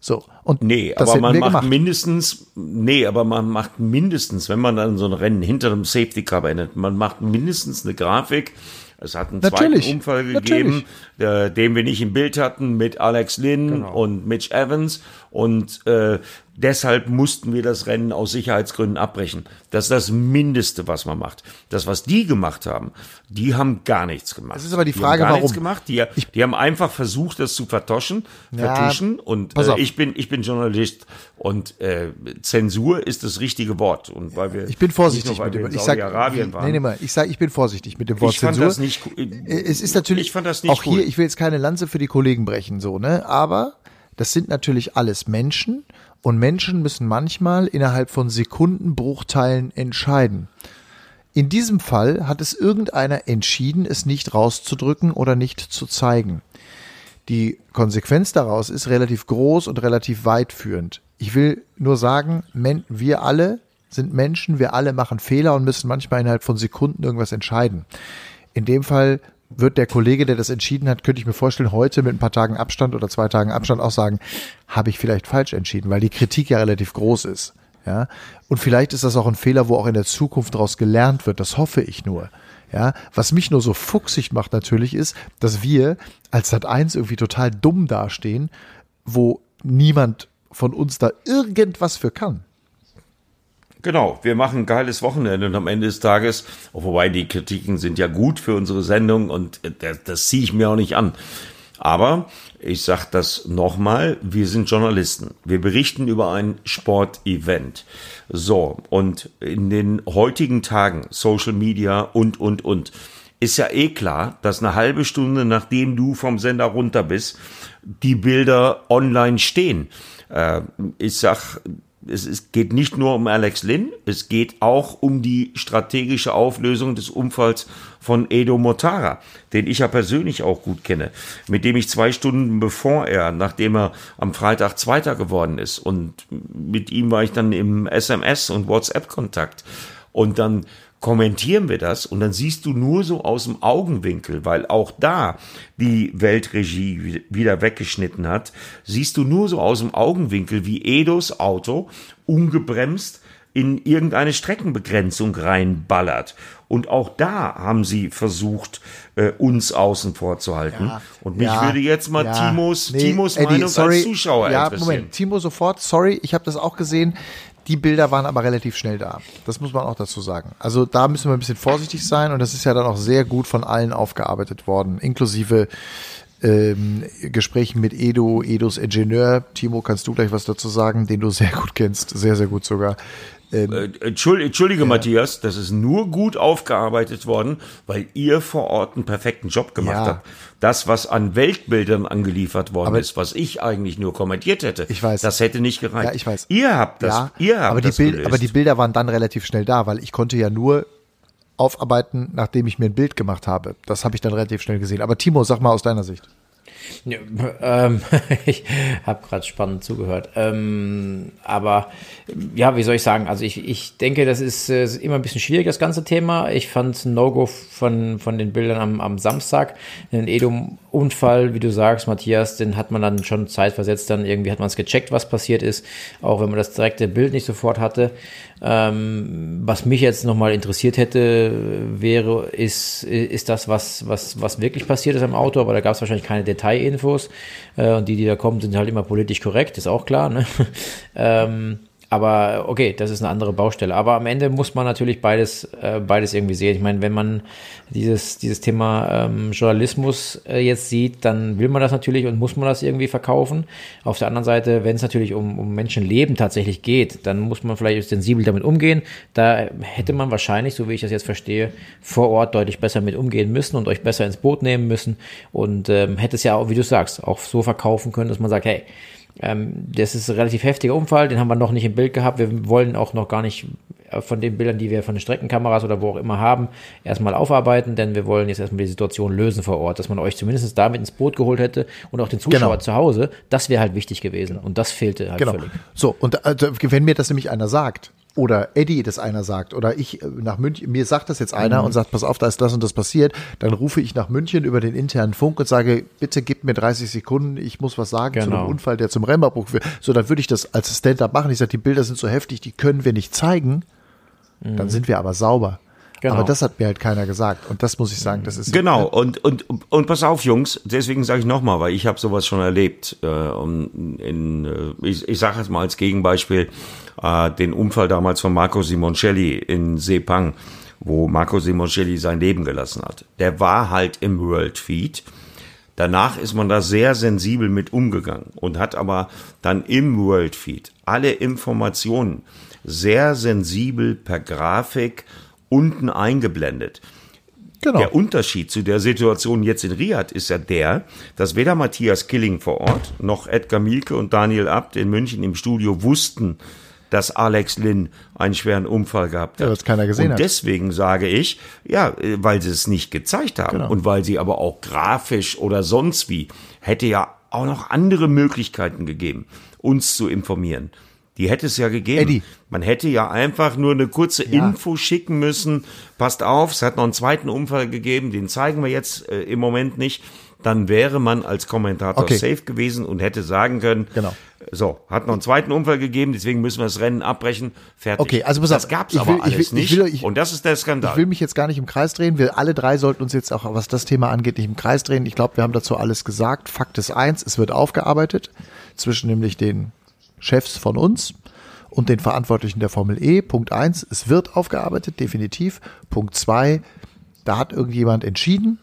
So. Und Nee, das aber man wir macht gemacht. mindestens, nee, aber man macht mindestens, wenn man dann so ein Rennen hinter einem Safety Car beendet, man macht mindestens eine Grafik. Es hat einen Natürlich, zweiten Unfall gegeben, äh, den wir nicht im Bild hatten, mit Alex Lynn Genau. und Mitch Evans. Und äh, deshalb mussten wir das Rennen aus Sicherheitsgründen abbrechen. Das ist das Mindeste, was man macht. Das, was die gemacht haben, die haben gar nichts gemacht. Es ist aber die die Frage, haben gar warum. nichts gemacht. Die, die haben einfach versucht, das zu vertoschen, Ja, vertuschen. Und äh, ich bin, ich bin Journalist und äh, Zensur ist das richtige Wort. Und weil wir Ich bin vorsichtig nur, mit dem in ich sag, Saudi-Arabien waren. Nee, nee, mal, ich sag, ich bin vorsichtig mit dem Wort Ich fand Zensur. das nicht Äh, Es ist natürlich Ich fand das nicht auch cool. hier, ich will jetzt keine Lanze für die Kollegen brechen so, ne, aber das sind natürlich alles Menschen und Menschen müssen manchmal innerhalb von Sekundenbruchteilen entscheiden. In diesem Fall hat es irgendeiner entschieden, es nicht rauszudrücken oder nicht zu zeigen. Die Konsequenz daraus ist relativ groß und relativ weitführend. Ich will nur sagen, wir alle sind Menschen, wir alle machen Fehler und müssen manchmal innerhalb von Sekunden irgendwas entscheiden. In dem Fall wird der Kollege, der das entschieden hat, könnte ich mir vorstellen, heute mit ein paar Tagen Abstand oder zwei Tagen Abstand auch sagen, habe ich vielleicht falsch entschieden, weil die Kritik ja relativ groß ist. Ja, und vielleicht ist das auch ein Fehler, wo auch in der Zukunft daraus gelernt wird. Das hoffe ich nur. Ja, was mich nur so fuchsig macht natürlich ist, dass wir als Sat 1 irgendwie total dumm dastehen, wo niemand von uns da irgendwas für kann. Genau, wir machen ein geiles Wochenende und am Ende des Tages, wobei die Kritiken sind ja gut für unsere Sendung und äh, das, das ziehe ich mir auch nicht an. Aber ich sage das nochmal, wir sind Journalisten. Wir berichten über ein Sportevent. So, und in den heutigen Tagen, Social Media und, und, und, ist ja eh klar, dass eine halbe Stunde nachdem du vom Sender runter bist, die Bilder online stehen. Äh, ich sag, es ist, geht nicht nur um Alex Lynn, es geht auch um die strategische Auflösung des Unfalls von Edo Motara, den ich ja persönlich auch gut kenne, mit dem ich zwei Stunden bevor er, nachdem er am Freitag Zweiter geworden ist und mit ihm war ich dann im SMS und WhatsApp-Kontakt. Und dann kommentieren wir das und dann siehst du nur so aus dem Augenwinkel, weil auch da die Weltregie wieder weggeschnitten hat, siehst du nur so aus dem Augenwinkel, wie Edos Auto ungebremst in irgendeine Streckenbegrenzung reinballert. Und auch da haben sie versucht, äh, uns außen vor zu halten. und mich Ja, würde jetzt mal ja. Timos, Nee, Timos Eddie, Meinung sorry. als Zuschauer Ja, interessieren. Moment, Timo sofort, sorry, ich habe das auch gesehen. Die Bilder waren aber relativ schnell da. Das muss man auch dazu sagen. Also da müssen wir ein bisschen vorsichtig sein und das ist ja dann auch sehr gut von allen aufgearbeitet worden, inklusive ähm, Gesprächen mit Edo, Edos Ingenieur. Timo, kannst du gleich was dazu sagen, den du sehr gut kennst, sehr, sehr gut sogar. Ähm, Äh, Entschuldige, Entschuldige Matthias, das ist nur gut aufgearbeitet worden, weil ihr vor Ort einen perfekten Job gemacht Ja. habt. Das, was an Weltbildern angeliefert worden Aber- ist, was ich eigentlich nur kommentiert hätte, Ich weiß. das hätte nicht gereicht. Ja, ich weiß. Ihr habt das, ja, ihr habt aber die, Bild, aber die Bilder waren dann relativ schnell da, weil ich konnte ja nur aufarbeiten, nachdem ich mir ein Bild gemacht habe. Das habe ich dann relativ schnell gesehen. Aber Timo, sag mal aus deiner Sicht. Ja, ähm, <laughs> ich habe gerade spannend zugehört. Ähm, aber ja, wie soll ich sagen? Also ich, ich denke, das ist, äh, immer ein bisschen schwierig, das ganze Thema. Ich fand ein No-Go von, von den Bildern am, am Samstag. Den Edom-Unfall, wie du sagst, Matthias, den hat man dann schon zeitversetzt, dann irgendwie hat man es gecheckt, was passiert ist, auch wenn man das direkte Bild nicht sofort hatte. Ähm, was mich jetzt nochmal interessiert hätte, wäre, ist, ist das, was, was, was wirklich passiert ist am Auto, aber da gab es wahrscheinlich keine Detailinfos. Äh, und die, die da kommen, sind halt immer politisch korrekt, ist auch klar. Ne? <laughs> ähm, aber okay, das ist eine andere Baustelle. Aber am Ende muss man natürlich beides, äh, beides irgendwie sehen. Ich meine, wenn man dieses, dieses Thema ähm, Journalismus äh, jetzt sieht, dann will man das natürlich und muss man das irgendwie verkaufen. Auf der anderen Seite, wenn es natürlich um, um Menschenleben tatsächlich geht, dann muss man vielleicht sensibel damit umgehen. Da hätte man wahrscheinlich, so wie ich das jetzt verstehe, vor Ort deutlich besser mit umgehen müssen und euch besser ins Boot nehmen müssen. Und ähm, hätte es ja auch, wie du sagst, auch so verkaufen können, dass man sagt, hey, ähm, das ist ein relativ heftiger Unfall, den haben wir noch nicht im Bild gehabt. Wir wollen auch noch gar nicht äh, von den Bildern, die wir von den Streckenkameras oder wo auch immer haben, erstmal aufarbeiten, denn wir wollen jetzt erstmal die Situation lösen vor Ort, dass man euch zumindest damit ins Boot geholt hätte und auch den Zuschauer genau. zu Hause. Das wäre halt wichtig gewesen und das fehlte halt genau. völlig. So, und also, wenn mir das nämlich einer sagt, oder Eddie das einer sagt oder ich äh, nach München, mir sagt das jetzt einer mhm. und sagt, pass auf, da ist das und das passiert, dann rufe ich nach München über den internen Funk und sage, bitte gib mir 30 Sekunden, ich muss was sagen genau. zu einem genau. Unfall, der zum Remmerbruch führt. So, dann würde ich das als Stand-up machen. Ich sage, die Bilder sind so heftig, die können wir nicht zeigen. Mhm. Dann sind wir aber sauber. Genau. Aber das hat mir halt keiner gesagt. Und das muss ich sagen, das ist. Genau, und, und, und pass auf, Jungs, deswegen sage ich nochmal, weil ich habe sowas schon erlebt. Äh, in, äh, ich ich sage jetzt mal als Gegenbeispiel äh, den Unfall damals von Marco Simoncelli in Sepang, wo Marco Simoncelli sein Leben gelassen hat. Der war halt im World Feed. Danach ist man da sehr sensibel mit umgegangen und hat aber dann im World Feed alle Informationen sehr sensibel per Grafik unten eingeblendet. Genau. Der Unterschied zu der Situation jetzt in Riyadh ist ja der, dass weder Matthias Killing vor Ort noch Edgar Mielke und Daniel Abt in München im Studio wussten, dass Alex Lynn einen schweren Unfall gehabt hat. Ja, das keiner gesehen und hat. deswegen sage ich, ja, weil sie es nicht gezeigt haben genau. und weil sie aber auch grafisch oder sonst wie hätte ja auch noch andere Möglichkeiten gegeben, uns zu informieren. Die hätte es ja gegeben. Eddie. Man hätte ja einfach nur eine kurze ja. Info schicken müssen. Passt auf, es hat noch einen zweiten Unfall gegeben, den zeigen wir jetzt äh, im Moment nicht. Dann wäre man als Kommentator okay. safe gewesen und hätte sagen können, genau. so, hat noch einen zweiten Unfall gegeben, deswegen müssen wir das Rennen abbrechen. Fertig. Okay, also pass das gab es aber will, alles will, nicht. Will, ich, und das ist der Skandal. Ich will mich jetzt gar nicht im Kreis drehen. Wir alle drei sollten uns jetzt auch, was das Thema angeht, nicht im Kreis drehen. Ich glaube, wir haben dazu alles gesagt. Fakt ist eins, es wird aufgearbeitet zwischen nämlich den Chefs von uns und den Verantwortlichen der Formel E. Punkt eins, es wird aufgearbeitet, definitiv. Punkt zwei, da hat irgendjemand entschieden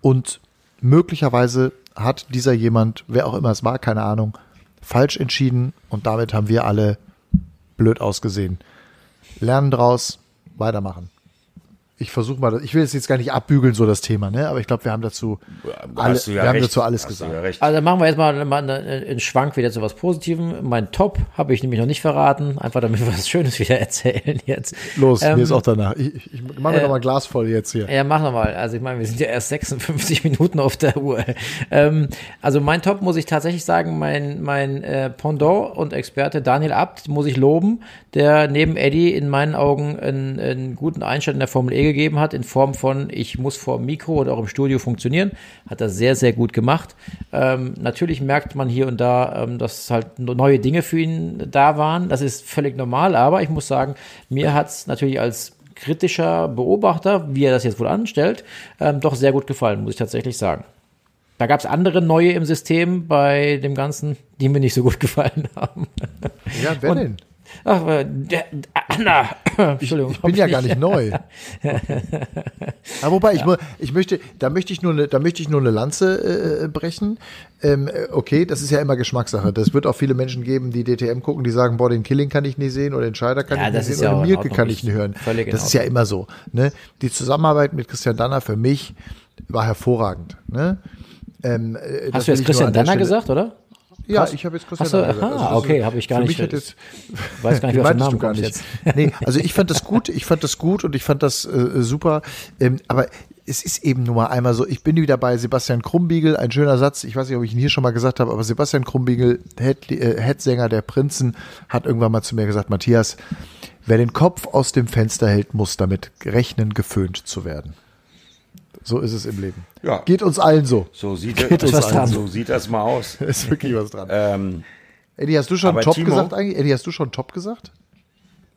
und möglicherweise hat dieser jemand, wer auch immer es war, keine Ahnung, falsch entschieden und damit haben wir alle blöd ausgesehen. Lernen draus, weitermachen ich versuche mal, ich will es jetzt gar nicht abbügeln, so das Thema, ne? Aber ich glaube, wir haben dazu, alle, ja wir recht. haben dazu alles Hast gesagt. Ja also dann machen wir jetzt mal, mal einen Schwank wieder zu was Positivem. Mein Top habe ich nämlich noch nicht verraten, einfach damit wir was Schönes wieder <laughs> erzählen jetzt. Los, ähm, mir ist auch danach. Ich, ich, ich mache mir äh, noch mal Glas voll jetzt hier. Ja, mach noch mal. Also ich meine, wir sind ja erst 56 <laughs> Minuten auf der Uhr. Ähm, also mein Top muss ich tatsächlich sagen, mein, mein äh, Pendant und Experte Daniel Abt muss ich loben, der neben Eddie in meinen Augen einen, einen guten Einstand in der Formel E gegeben hat, in Form von, ich muss vor dem Mikro oder auch im Studio funktionieren. Hat er sehr, sehr gut gemacht. Ähm, natürlich merkt man hier und da, ähm, dass halt neue Dinge für ihn da waren. Das ist völlig normal, aber ich muss sagen, mir hat es natürlich als kritischer Beobachter, wie er das jetzt wohl anstellt, ähm, doch sehr gut gefallen, muss ich tatsächlich sagen. Da gab es andere neue im System bei dem Ganzen, die mir nicht so gut <laughs> gefallen haben. Ja, wer denn? Ach, äh, der, Anna. Entschuldigung. Ich, bin ja gar nicht neu. <laughs> Aber wobei, ja. ich, ich möchte, da möchte ich nur eine, da möchte ich nur eine Lanze äh, brechen. Ähm, äh, okay, das ist ja immer Geschmackssache. Das wird auch viele Menschen geben, die DTM gucken, die sagen, boah, den Killing kann ich nicht sehen oder den Scheider kann ja, ich nicht sehen ja oder den Mirke kann ich nicht hören. das ist ja immer so. Ne? Die Zusammenarbeit mit Christian Danner für mich war hervorragend. Ne? Ähm, äh, Hast du jetzt Christian Danner gesagt, oder? Ja, ich habe jetzt Christian Achso, aha, also, okay, habe ich gar nicht. Jetzt, <laughs> weiß gar nicht, <laughs> was Namen du gar nicht. Jetzt. nee, also ich fand das gut, ich fand das gut und ich fand das äh, super. Ähm, aber es ist eben nur mal einmal so, ich bin wieder bei Sebastian Krumbiegel, ein schöner Satz, ich weiß nicht, ob ich ihn hier schon mal gesagt habe, aber Sebastian Krumbiegel, Head, äh, Headsänger der Prinzen, hat irgendwann mal zu mir gesagt, Matthias, wer den Kopf aus dem Fenster hält, muss damit rechnen, geföhnt zu werden. So ist es im Leben. Ja. Geht uns allen so. So sieht, Geht uns was allen dran. so. so sieht das mal aus. <laughs> Ist wirklich was dran. Ähm, Eddie, hast du schon Top Timo- gesagt eigentlich? Eddie, hast du schon Top gesagt?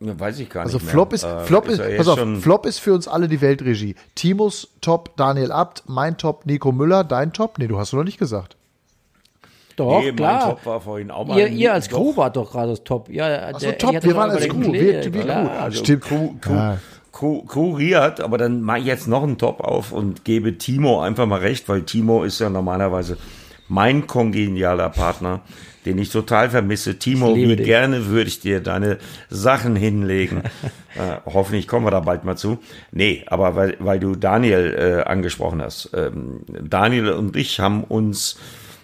weiß ich gar Also nicht mehr. Flop ist, Äh, Flop ist, er jetzt pass auf, Flop ist für uns alle die Weltregie. Timos Top Daniel Abt, mein Top Nico Müller, dein Top? Nee, du hast du noch nicht gesagt. Doch, Nee, mein klar. Top war vorhin auch mal Ihr, ihr als. Crew wart doch gerade das Top. Ja, Achso, der- Top, ihr hattet wir waren als Crew. Wir, wir klar. Crew. Also Stimmt. Crew, Crew, Ja. Kuriert, aber dann mache ich jetzt noch einen Top auf und gebe Timo einfach mal recht, weil Timo ist ja normalerweise mein kongenialer Partner, den ich total vermisse. Timo, wie dich. gerne würde ich dir deine Sachen hinlegen. <laughs> äh, hoffentlich kommen wir da bald mal zu. Nee, aber weil, weil du Daniel äh, angesprochen hast. Ähm, Daniel und ich haben uns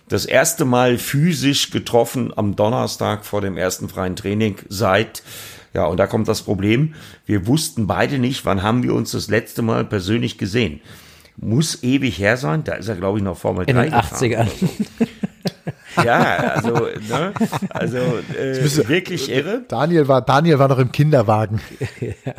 das erste Mal physisch getroffen am Donnerstag vor dem ersten freien Training seit, ja, und da kommt das Problem. Wir wussten beide nicht, wann haben wir uns das letzte Mal persönlich gesehen. Muss ewig her sein, da ist er, glaube ich, noch Formel In 3 den gefahren. 80ern. <laughs> Ja, also, ne, also äh, wirklich irre. Daniel war, Daniel war noch im Kinderwagen.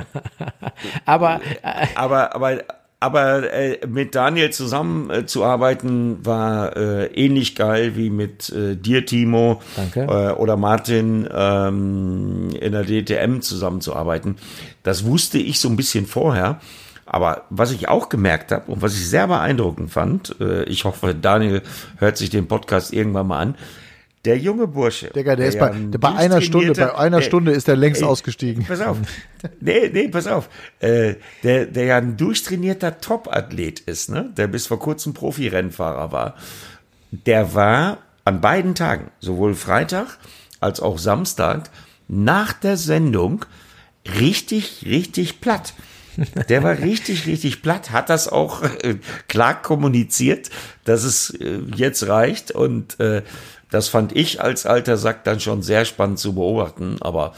<laughs> Aber äh, Aber, aber, aber äh, mit Daniel zusammen äh, zu arbeiten war äh, ähnlich geil wie mit äh, dir, Timo, Danke. Äh, oder Martin ähm, in der DTM zusammenzuarbeiten. Das wusste ich so ein bisschen vorher. Aber was ich auch gemerkt habe und was ich sehr beeindruckend fand, äh, ich hoffe, Daniel hört sich den Podcast irgendwann mal an. Der junge Bursche. Digga, der ist ja bei, der bei einer Stunde, bei einer der- Stunde ist der längst Ey, ausgestiegen. Pass auf. Nee, nee, pass auf. Äh, der, der ja ein durchtrainierter Top-Athlet ist, ne? der bis vor kurzem Profi-Rennfahrer war, der war an beiden Tagen, sowohl Freitag als auch Samstag, nach der Sendung richtig, richtig platt. Der war richtig, richtig platt, hat das auch äh, klar kommuniziert, dass es äh, jetzt reicht. Und äh, das fand ich als alter Sack dann schon sehr spannend zu beobachten. Aber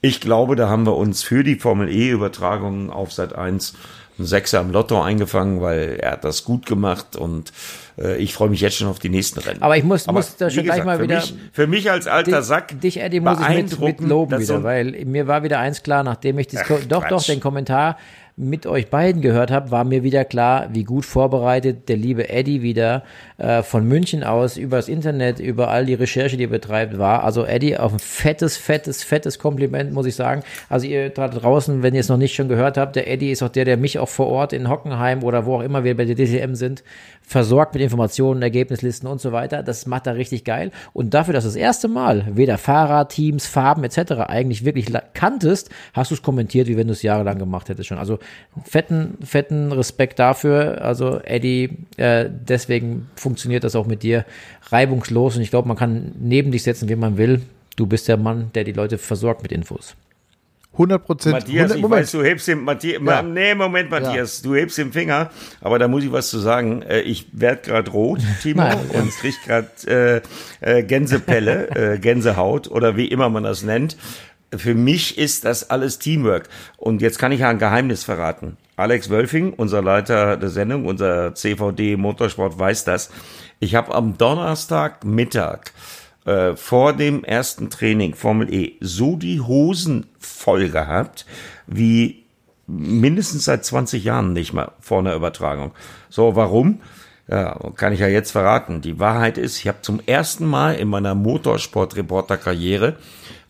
ich glaube, da haben wir uns für die Formel E-Übertragungen auf Sat 1 einen Sechser am Lotto eingefangen, weil er hat das gut gemacht und äh, ich freue mich jetzt schon auf die nächsten Rennen. Aber ich muss- muss da schon gleich mal für wieder- Mich, für mich als alter dich, Sack. dich, Eddie, muss ich mit, mit loben so wieder, ein- weil mir war wieder eins klar, nachdem ich das, Ach, doch, doch, Quatsch. den Kommentar mit euch beiden gehört habe, war mir wieder klar, wie gut vorbereitet der liebe Eddie wieder äh, von München aus über das Internet, über all die Recherche, die er betreibt, war. Also Eddie, auf ein fettes, fettes, fettes Kompliment, muss ich sagen. Also ihr da draußen, wenn ihr es noch nicht schon gehört habt, der Eddie ist auch der, der mich auch vor Ort in Hockenheim oder wo auch immer wir bei der DTM sind, versorgt mit Informationen, Ergebnislisten und so weiter. Das macht er richtig geil. Und dafür, dass du das erste Mal weder Fahrer, Teams, Farben etc. eigentlich wirklich kanntest, hast du es kommentiert, wie wenn du es jahrelang gemacht hättest schon. Also fetten, fetten Respekt dafür. Also Eddie, äh, deswegen funktioniert das auch mit dir reibungslos. Und ich glaube, man kann neben dich setzen, wie man will. Du bist der Mann, der die Leute versorgt mit Infos. 100 Prozent. Matthias, ich Moment. weiß, du hebst den, Matthias, Ja. nee, Moment, Matthias, du hebst den Finger, aber da muss ich was zu sagen. Äh, Ich werde gerade rot, <laughs> Timo, Nein. und krieg gerade äh, äh, Gänsepelle, äh, Gänsehaut oder wie immer man das nennt. Für mich ist das alles Teamwork. Und jetzt kann ich ja ein Geheimnis verraten. Alex Wölfing, unser Leiter der Sendung, unser CVD Motorsport, weiß das. Ich habe am Donnerstagmittag äh, vor dem ersten Training Formel E so die Hosen voll gehabt, wie mindestens seit 20 Jahren nicht mehr vor einer Übertragung. So, warum? Ja, kann ich ja jetzt verraten. Die Wahrheit ist, ich habe zum ersten Mal in meiner Motorsport-Reporter-Karriere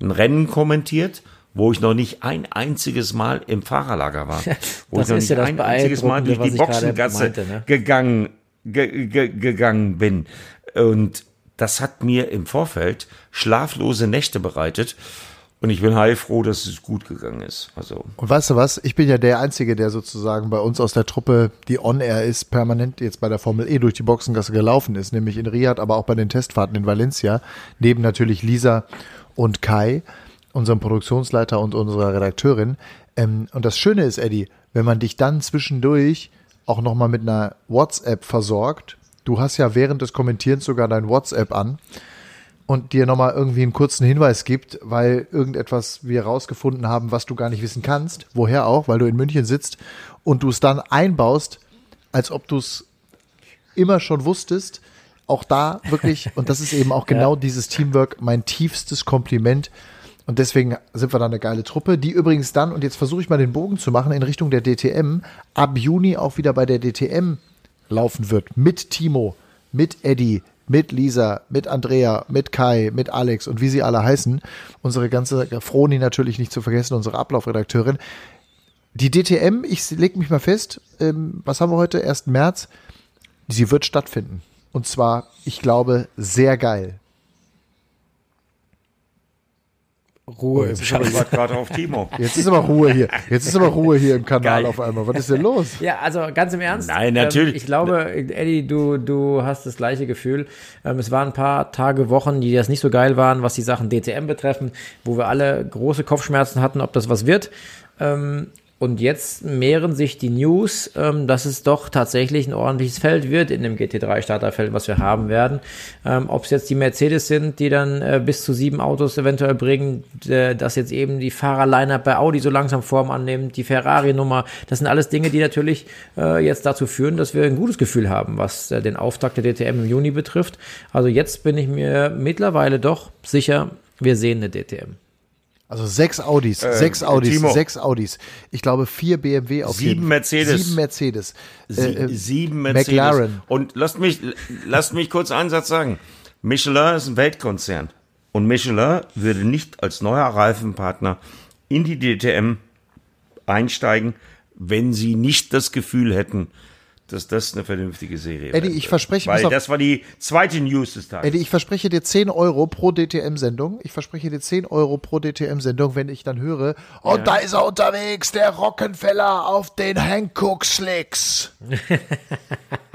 ein Rennen kommentiert, wo ich noch nicht ein einziges Mal im Fahrerlager war. <laughs> Wo Das ich noch ja nicht das ein einziges Mal durch die Boxengasse meinte, ne? gegangen, ge, ge, gegangen bin. Und das hat mir im Vorfeld schlaflose Nächte bereitet. Und ich bin heilfroh, dass es gut gegangen ist. Also, Und weißt du was? Ich bin ja der Einzige, der sozusagen bei uns aus der Truppe, die on-air ist, permanent jetzt bei der Formel E durch die Boxengasse gelaufen ist, nämlich in Riyadh, aber auch bei den Testfahrten in Valencia, neben natürlich Lisa und Kai, unserem Produktionsleiter und unserer Redakteurin. Ähm, und das Schöne ist, Eddie, wenn man dich dann zwischendurch auch nochmal mit einer WhatsApp versorgt, du hast ja während des Kommentierens sogar dein WhatsApp an, und dir nochmal irgendwie einen kurzen Hinweis gibt, weil irgendetwas wir rausgefunden haben, was du gar nicht wissen kannst, woher auch, weil du in München sitzt und du es dann einbaust, als ob du es immer schon wusstest. Auch da wirklich, <laughs> und das ist eben auch genau ja. dieses Teamwork, mein tiefstes Kompliment. Und deswegen sind wir da eine geile Truppe, die übrigens dann, und jetzt versuche ich mal den Bogen zu machen in Richtung der DTM, ab Juni auch wieder bei der DTM laufen wird. Mit Timo, mit Eddie, mit Lisa, mit Andrea, mit Kai, mit Alex und wie sie alle heißen. Unsere ganze Froni natürlich nicht zu vergessen, unsere Ablaufredakteurin. Die DTM, ich lege mich mal fest, ähm, was haben wir heute? 1. März. Sie wird stattfinden. Und zwar, ich glaube, sehr geil. Ruhe oh, jetzt im Kanal. gerade auf Timo. <laughs> Jetzt ist aber Ruhe hier. Jetzt ist aber Ruhe hier im Kanal Geil. auf einmal. Was ist denn los? Ja, also ganz im Ernst. Nein, natürlich. Ähm, ich glaube, Eddie, du, du hast das gleiche Gefühl. Ähm, es waren ein paar Tage, Wochen, die das nicht so geil waren, was die Sachen DTM betreffen, wo wir alle große Kopfschmerzen hatten, ob das was wird. Ähm, und jetzt mehren sich die News, ähm, dass es doch tatsächlich ein ordentliches Feld wird in dem GT3-Starterfeld, was wir haben werden. Ähm, Ob es jetzt die Mercedes sind, die dann äh, bis zu sieben Autos eventuell bringen, äh, dass jetzt eben die Fahrerliner bei Audi so langsam Form annimmt, die Ferrari-Nummer, das sind alles Dinge, die natürlich äh, jetzt dazu führen, dass wir ein gutes Gefühl haben, was äh, den Auftakt der DTM im Juni betrifft. Also jetzt bin ich mir mittlerweile doch sicher, wir sehen eine DTM. Also sechs Audis, äh, sechs Audis, Timo. sechs Audis. Ich glaube vier BMW auf sieben jeden. Mercedes. Sieben Mercedes. Sie, äh, äh, sieben Mercedes. McLaren. Und lasst mich, lasst mich kurz einen Satz sagen. Michelin ist ein Weltkonzern. Und Michelin würde nicht als neuer Reifenpartner in die DTM einsteigen, wenn sie nicht das Gefühl hätten, dass das eine vernünftige Serie Eddie, ich verspreche Weil das war die zweite News des Tages. Eddie, ich verspreche dir 10 Euro pro DTM-Sendung. Ich verspreche dir 10 Euro pro DTM-Sendung, wenn ich dann höre, und ja. da ist er unterwegs, der Rockenfeller auf den Hankook Slicks. <laughs>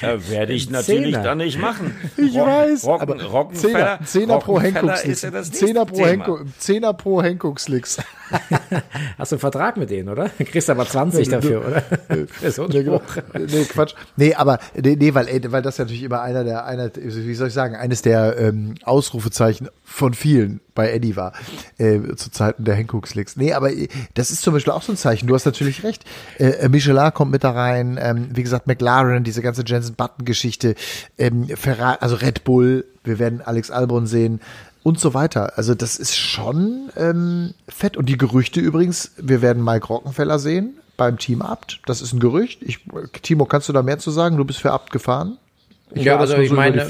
Ja, werde ich natürlich dann nicht machen. <laughs> Ich Rock, weiß. Rocken, aber Rockenfeller, Zehner, pro Hankook Slicks. Ja Zehner pro Hankook, Zehner pro Hankook Slicks. <laughs> Hast du einen Vertrag mit denen, oder? Kriegst aber 20 <laughs> dafür, oder? so nee, genau. nee, Quatsch. Nee, aber nee, nee, weil, weil das natürlich immer einer der, einer, wie soll ich sagen, eines der ähm, Ausrufezeichen von vielen bei Eddie war, äh, zu Zeiten der Hankook Slicks. Nee, aber äh, das ist zum Beispiel auch so ein Zeichen. Du hast natürlich recht. Äh, äh, Michelin kommt mit da rein, ähm, wie gesagt, McLaren, diese ganze Jensen Button-Geschichte, ähm, Ferrari, also Red Bull, wir werden Alex Albon sehen und so weiter. Also das ist schon ähm, fett. Und die Gerüchte übrigens, wir werden Mike Rockenfeller sehen beim Team Abt. Das ist ein Gerücht. Ich, Timo, kannst du da mehr zu sagen? Du bist für Abt gefahren. Ich ja, also ich so meine,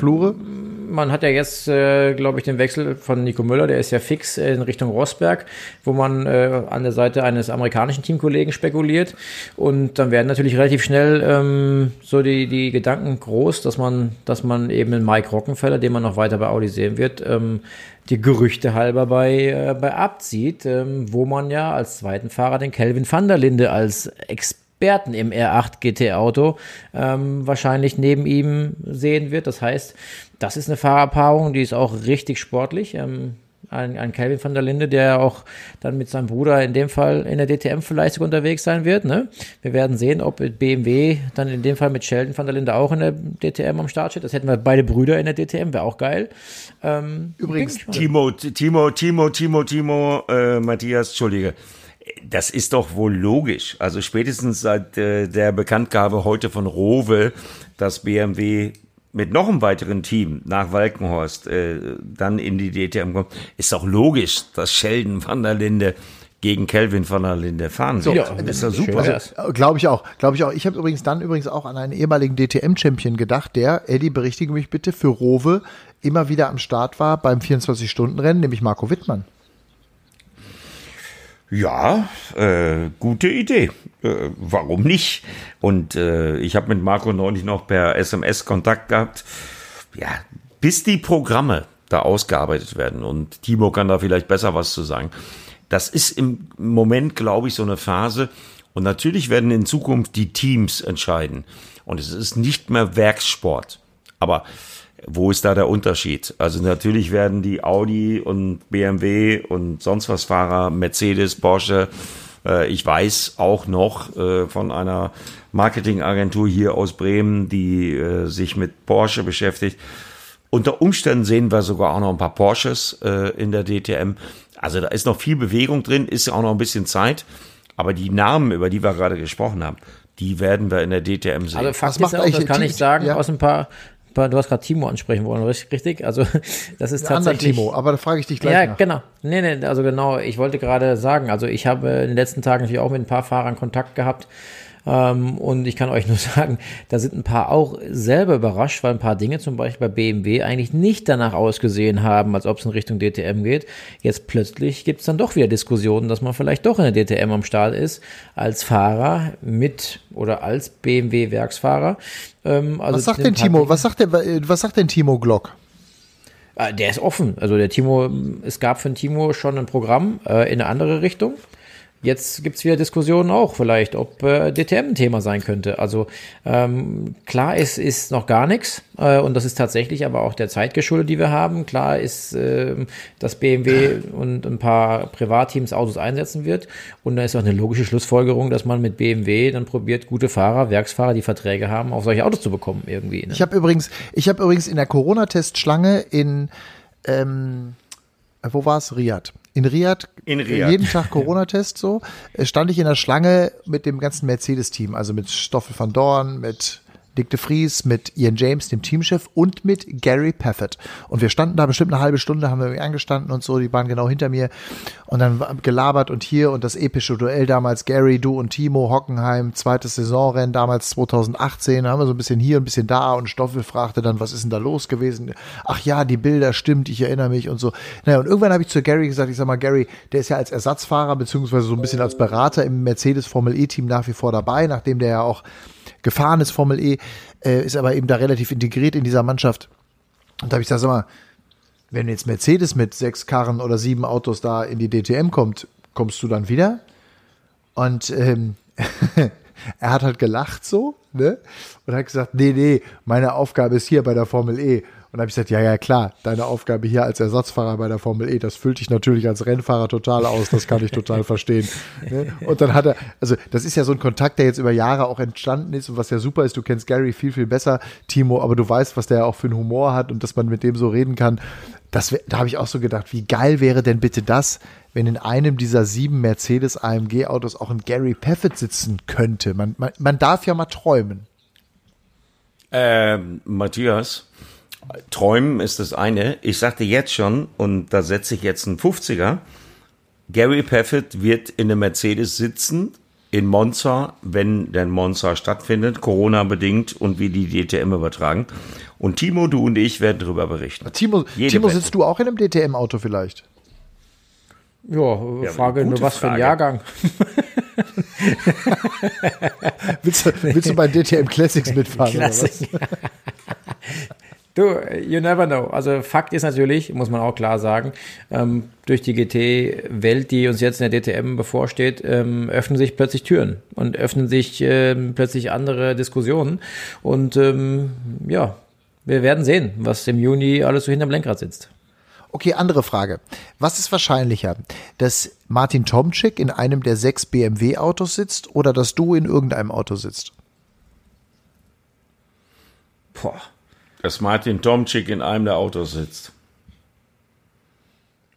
man hat ja jetzt, äh, glaube ich, den Wechsel von Nico Müller, der ist ja fix in Richtung Rosberg, wo man äh, an der Seite eines amerikanischen Teamkollegen spekuliert. Und dann werden natürlich relativ schnell ähm, so die, die Gedanken groß, dass man, dass man eben einen Mike Rockenfeller, den man noch weiter bei Audi sehen wird, ähm, die Gerüchte halber bei, äh, bei Abt sieht, ähm, wo man ja als zweiten Fahrer den Kelvin van der Linde als Experten Experten im R8 GT-Auto ähm, wahrscheinlich neben ihm sehen wird. Das heißt, das ist eine Fahrerpaarung, die ist auch richtig sportlich. Ähm, ein, ein Calvin van der Linde, der auch dann mit seinem Bruder in dem Fall in der DTM vielleicht sogar unterwegs sein wird. Ne? Wir werden sehen, ob BMW dann in dem Fall mit Sheldon van der Linde auch in der DTM am Start steht. Das hätten wir beide Brüder in der DTM, wäre auch geil. Ähm, Übrigens, Timo, Timo, Timo, Timo, Timo, äh, Matthias, Entschuldige das ist doch wohl logisch. Also spätestens seit äh, der Bekanntgabe heute von Rowe, dass BMW mit noch einem weiteren Team nach Walkenhorst äh, dann in die DTM kommt, ist doch logisch, dass Sheldon van der Linde gegen Kelvin van der Linde fahren wird. Ja, das ist ja super. Also, glaube ich auch. Glaube ich auch. Ich habe übrigens dann übrigens auch an einen ehemaligen DTM-Champion gedacht, der, Eddie, berichtige mich bitte, für Rowe immer wieder am Start war beim 24-Stunden-Rennen, nämlich Marco Wittmann. Ja, äh, gute Idee. Äh, warum nicht? Und äh, ich habe mit Marco neulich noch per SMS Kontakt gehabt. Ja, bis die Programme da ausgearbeitet werden und Timo kann da vielleicht besser was zu sagen. Das ist im Moment, glaube ich, so eine Phase. Und natürlich werden in Zukunft die Teams entscheiden. Und es ist nicht mehr Werkssport. Aber wo ist da der Unterschied? Also natürlich werden die Audi und BMW und sonst was Fahrer, Mercedes, Porsche, äh, ich weiß auch noch äh, von einer Marketingagentur hier aus Bremen, die äh, sich mit Porsche beschäftigt. Unter Umständen sehen wir sogar auch noch ein paar Porsches äh, in der DTM. Also da ist noch viel Bewegung drin, ist ja auch noch ein bisschen Zeit. Aber die Namen, über die wir gerade gesprochen haben, die werden wir in der DTM sehen. Also Fakt ist auch, das kann ich sagen, ja. aus ein paar du hast gerade Timo ansprechen wollen, richtig? Also <laughs> das ist ja, tatsächlich. Timo, aber da frage ich dich gleich. Ja, nach. genau. Nee, nee, also genau, ich wollte gerade sagen, also ich habe in den letzten Tagen natürlich auch mit ein paar Fahrern Kontakt gehabt, und ich kann euch <laughs> nur sagen, da sind ein paar auch selber überrascht, weil ein paar Dinge zum Beispiel bei BMW eigentlich nicht danach ausgesehen haben, als ob es in Richtung DTM geht. Jetzt plötzlich gibt es dann doch wieder Diskussionen, dass man vielleicht doch in der DTM am Start ist, als Fahrer mit oder als BMW-Werksfahrer. Ähm, also was sagt denn Timo? Was sagt, der, was sagt denn Timo Glock? Ah, der ist offen. Also der Timo, es gab für den Timo schon ein Programm äh, in eine andere Richtung. Jetzt gibt's wieder Diskussionen auch vielleicht, ob äh, DTM ein Thema sein könnte. Also ähm, klar ist, ist noch gar nichts äh, und das ist tatsächlich aber auch der Zeit geschuldet, die wir haben. Klar ist, äh, dass BMW und ein paar Privatteams Autos einsetzen wird und da ist auch eine logische Schlussfolgerung, dass man mit BMW dann probiert, gute Fahrer, Werksfahrer, die Verträge haben, auf solche Autos zu bekommen irgendwie. Ne? Ich habe übrigens, ich habe übrigens in der Corona-Testschlange in ähm, wo war es? Riyadh in Riyadh, in Riyadh. jeden Tag <laughs> Corona-Test so, äh, stand ich in der Schlange mit dem ganzen Mercedes-Team, also mit Stoffel van Dorn, mit Dick de Vries, mit Ian James, dem Teamchef und mit Gary Paffett. Und wir standen da bestimmt eine halbe Stunde, haben wir angestanden und so, die waren genau hinter mir und dann gelabert und hier und das epische Duell damals, Gary, du und Timo, Hockenheim, zweites Saisonrennen damals 2018, da haben wir so ein bisschen hier, ein bisschen da und Stoffel fragte dann, was ist denn da los gewesen? Ach ja, die Bilder, stimmt, ich erinnere mich und so. Naja, und irgendwann habe ich zu Gary gesagt, ich sag mal, Gary, der ist ja als Ersatzfahrer beziehungsweise so ein bisschen als Berater im Mercedes Formel E Team nach wie vor dabei, nachdem der ja auch gefahren ist, Formel E, äh, ist aber eben da relativ integriert in dieser Mannschaft. Und da habe ich gesagt, sag mal, wenn jetzt Mercedes mit sechs Karren oder sieben Autos da in die DTM kommt, kommst du dann wieder? Und ähm, <laughs> er hat halt gelacht so, ne? Und hat gesagt, nee, nee, meine Aufgabe ist hier bei der Formel E. Und dann habe ich gesagt, ja, ja, klar, deine Aufgabe hier als Ersatzfahrer bei der Formel E, das füllt dich natürlich als Rennfahrer total aus, das kann ich total <laughs> verstehen. Ne? Und dann hat er, also das ist ja so ein Kontakt, der jetzt über Jahre auch entstanden ist und was ja super ist, du kennst Gary viel, viel besser, Timo, aber du weißt, was der auch für einen Humor hat und dass man mit dem so reden kann. Das, da habe ich auch so gedacht, wie geil wäre denn bitte das, wenn in einem dieser sieben Mercedes AMG Autos auch ein Gary Paffett sitzen könnte. Man, man, man darf ja mal träumen. Ähm, Matthias, Träumen ist das eine. Ich sagte jetzt schon, und da setze ich jetzt einen 50er, Gary Paffett wird in der Mercedes sitzen, in Monza, wenn der Monza stattfindet, Corona-bedingt und wie die DTM übertragen. Und Timo, du und ich werden darüber berichten. Timo, Timo sitzt du auch in einem DTM-Auto vielleicht? Ja, ja Frage nur was Frage. für ein Jahrgang. <laughs> willst, du, willst du bei DTM Classics mitfahren? Classic. <laughs> Du, you never know. Also Fakt ist natürlich, muss man auch klar sagen, ähm, durch die GT-Welt, die uns jetzt in der DTM bevorsteht, ähm, öffnen sich plötzlich Türen und öffnen sich ähm, plötzlich andere Diskussionen. Und ähm, ja, wir werden sehen, was im Juni alles so hinterm Lenkrad sitzt. Okay, andere Frage. Was ist wahrscheinlicher, dass Martin Tomczyk in einem der sechs BMW-Autos sitzt oder dass du in irgendeinem Auto sitzt? Boah dass Martin Tomczyk in einem der Autos sitzt.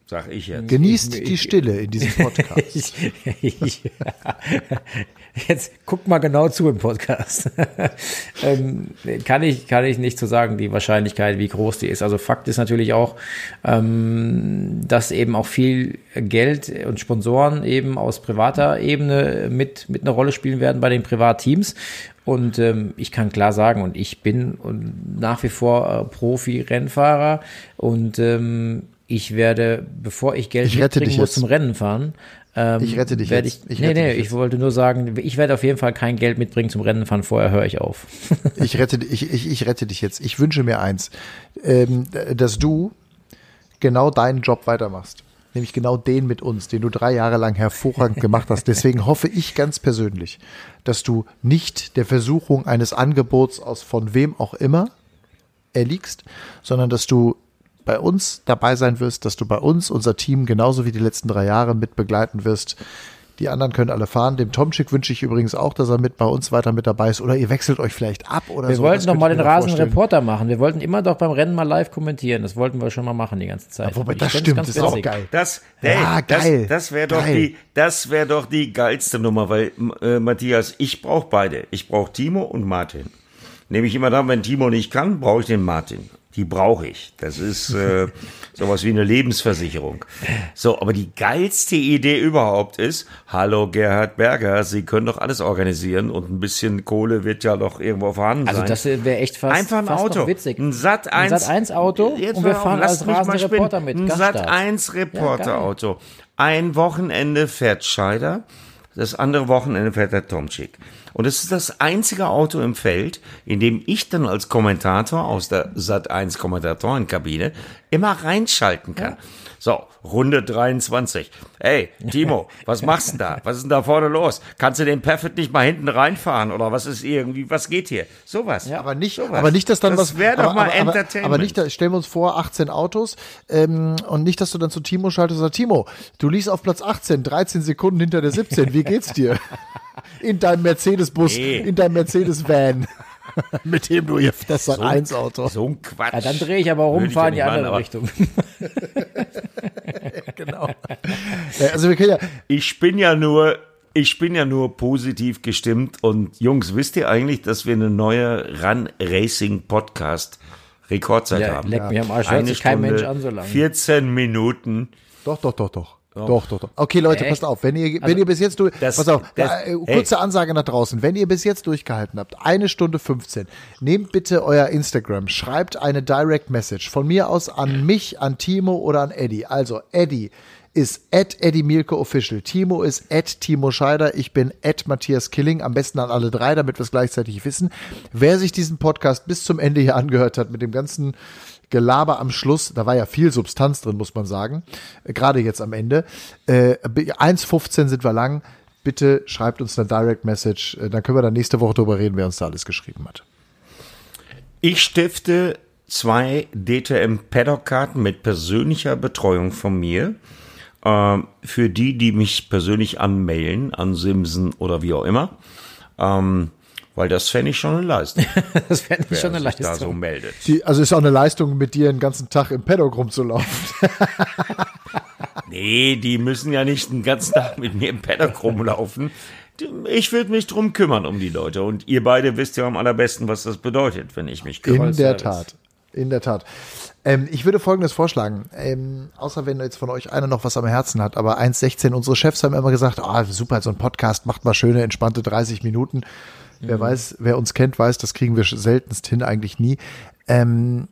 Sag ich jetzt. Genießt die Stille in diesem <laughs> Podcast. jetzt guck mal genau zu im Podcast. <laughs> ähm, kann ich, kann ich nicht so sagen, die Wahrscheinlichkeit, wie groß die ist. Also Fakt ist natürlich auch, ähm, dass eben auch viel Geld und Sponsoren eben aus privater Ebene mit, mit einer Rolle spielen werden bei den Privatteams. Und ähm, ich kann klar sagen, und ich bin und nach wie vor äh, Profi-Rennfahrer und ähm, ich werde, bevor ich Geld ich mitbringen muss jetzt. zum Rennen fahren, ähm, ich rette dich jetzt. Ich, ich nee, nee, ich wollte nur sagen, ich werde auf jeden Fall kein Geld mitbringen zum Rennen fahren, vorher höre ich auf. <laughs> ich, rette, ich, ich, ich rette dich jetzt. Ich wünsche mir eins, ähm, dass du genau deinen Job weitermachst nämlich genau den mit uns, den du drei Jahre lang hervorragend gemacht hast. Deswegen hoffe ich ganz persönlich, dass du nicht der Versuchung eines Angebots aus von wem auch immer erliegst, sondern dass du bei uns dabei sein wirst, dass du bei uns unser Team genauso wie die letzten drei Jahre mit begleiten wirst, Die anderen können alle fahren. Dem Tomczyk wünsche ich übrigens auch, dass er mit bei uns weiter mit dabei ist. Oder ihr wechselt euch vielleicht ab oder Wir so. wollten Das mal den. Rasenreporter machen. Wir wollten immer doch beim Rennen mal live kommentieren. Das wollten wir schon mal machen die ganze Zeit. Wobei, Ich das stimmt, das ist auch geil. Das, Ja, hey, geil. das, das wäre doch Geil. die, das wäre doch die geilste Nummer, weil äh, Matthias, ich brauche beide. Ich brauche Timo und Martin. Nehme ich immer dann, wenn Timo nicht kann, brauche ich den Martin. Die brauche ich. Das ist äh, <laughs> sowas wie eine Lebensversicherung. So, aber die geilste Idee überhaupt ist, hallo Gerhard Berger, Sie können doch alles organisieren und ein bisschen Kohle wird ja doch irgendwo vorhanden Also sein. das wäre echt fast, Einfach ein fast Auto. noch witzig. Ein Sat 1. Ein Sat 1 Auto Jetzt und wir auf, fahren als Rasenreporter spinnen. mit. Ein Sat Gaststart. 1 Reporterauto. Ein Wochenende fährt Scheider, das andere Wochenende fährt der Tomczyk. Und es ist das einzige Auto im Feld, in dem ich dann als Kommentator aus der Sat 1 Kommentatorenkabine immer reinschalten kann. So, Runde 23. Hey, Timo, <laughs> was machst du denn da? Was ist denn da vorne los? Kannst du den Perfect nicht mal hinten reinfahren? Oder was ist irgendwie, was geht hier? Sowas. Aber nicht, Sowas. aber nicht, dass dann das was. wäre doch aber, mal aber, Entertainment. aber nicht, stellen wir uns vor, 18 Autos ähm, und nicht, dass du dann zu Timo schaltest und sagst, Timo, du liegst auf Platz 18, 13 Sekunden hinter der 17. Wie geht's dir? <laughs> In deinem Mercedes-Bus, Nee. in deinem Mercedes-Van, <laughs> mit dem du hier <laughs> das Sat 1 Auto. So ein Quatsch. Ja, dann drehe ich aber rum, fahre ja in die machen, andere aber- Richtung. <laughs> genau. Ja, also wir können ja, Ich bin ja nur, ich bin ja nur positiv gestimmt und Jungs, wisst ihr eigentlich, dass wir eine neue Run Racing Podcast Rekordzeit Ja, haben? leck mich am Arsch, hört Eine sich kein Stunde, Mensch an so lange. 14 Minuten. doch, doch, doch, doch. Doch, doch, doch. Okay, Leute, Echt? passt auf. Wenn ihr, wenn ihr bis jetzt durch, das- pass auf, das- äh, kurze Ansage nach draußen. Wenn ihr bis jetzt durchgehalten habt, eine Stunde 15, nehmt bitte euer Instagram, schreibt eine Direct Message von mir aus an mich, an Timo oder an Eddie. Also, Eddie ist at Eddie Mielke Official. Timo ist at Timo Scheider. Ich bin at Matthias Killing. Am besten an alle drei, damit wir es gleichzeitig wissen. Wer sich diesen Podcast bis zum Ende hier angehört hat, mit dem ganzen Gelaber am Schluss, da war ja viel Substanz drin, muss man sagen. Äh, Gerade jetzt am Ende. Äh, 1,15 sind wir lang. Bitte schreibt uns eine Direct Message. Äh, Dann können wir dann nächste Woche drüber reden, wer uns da alles geschrieben hat. Ich stifte zwei DTM Paddock-Karten mit persönlicher Betreuung von mir. Ähm, für die, die mich persönlich anmailen, an Simsen oder wie auch immer. Ähm, weil das fände ich schon eine Leistung. <laughs> Das fände ich wer schon eine sich da so Leistung. meldet. Die, also ist auch eine Leistung, mit dir den ganzen Tag im Paddock rumzulaufen. <laughs> Nee, die müssen ja nicht den ganzen Tag mit mir im Paddock rumlaufen. Ich würde mich drum kümmern um die Leute. Und ihr beide wisst ja am allerbesten, was das bedeutet, wenn ich mich kümmere. In der. Tat. In der Tat. Ähm, ich würde Folgendes vorschlagen. Ähm, außer wenn jetzt von euch einer noch was am Herzen hat, aber 1,16, unsere Chefs haben immer gesagt, ah, super, so ein Podcast macht mal schöne, entspannte 30 Minuten. Wer weiß, wer uns kennt, weiß, das kriegen wir seltenst hin, eigentlich nie. Ähm,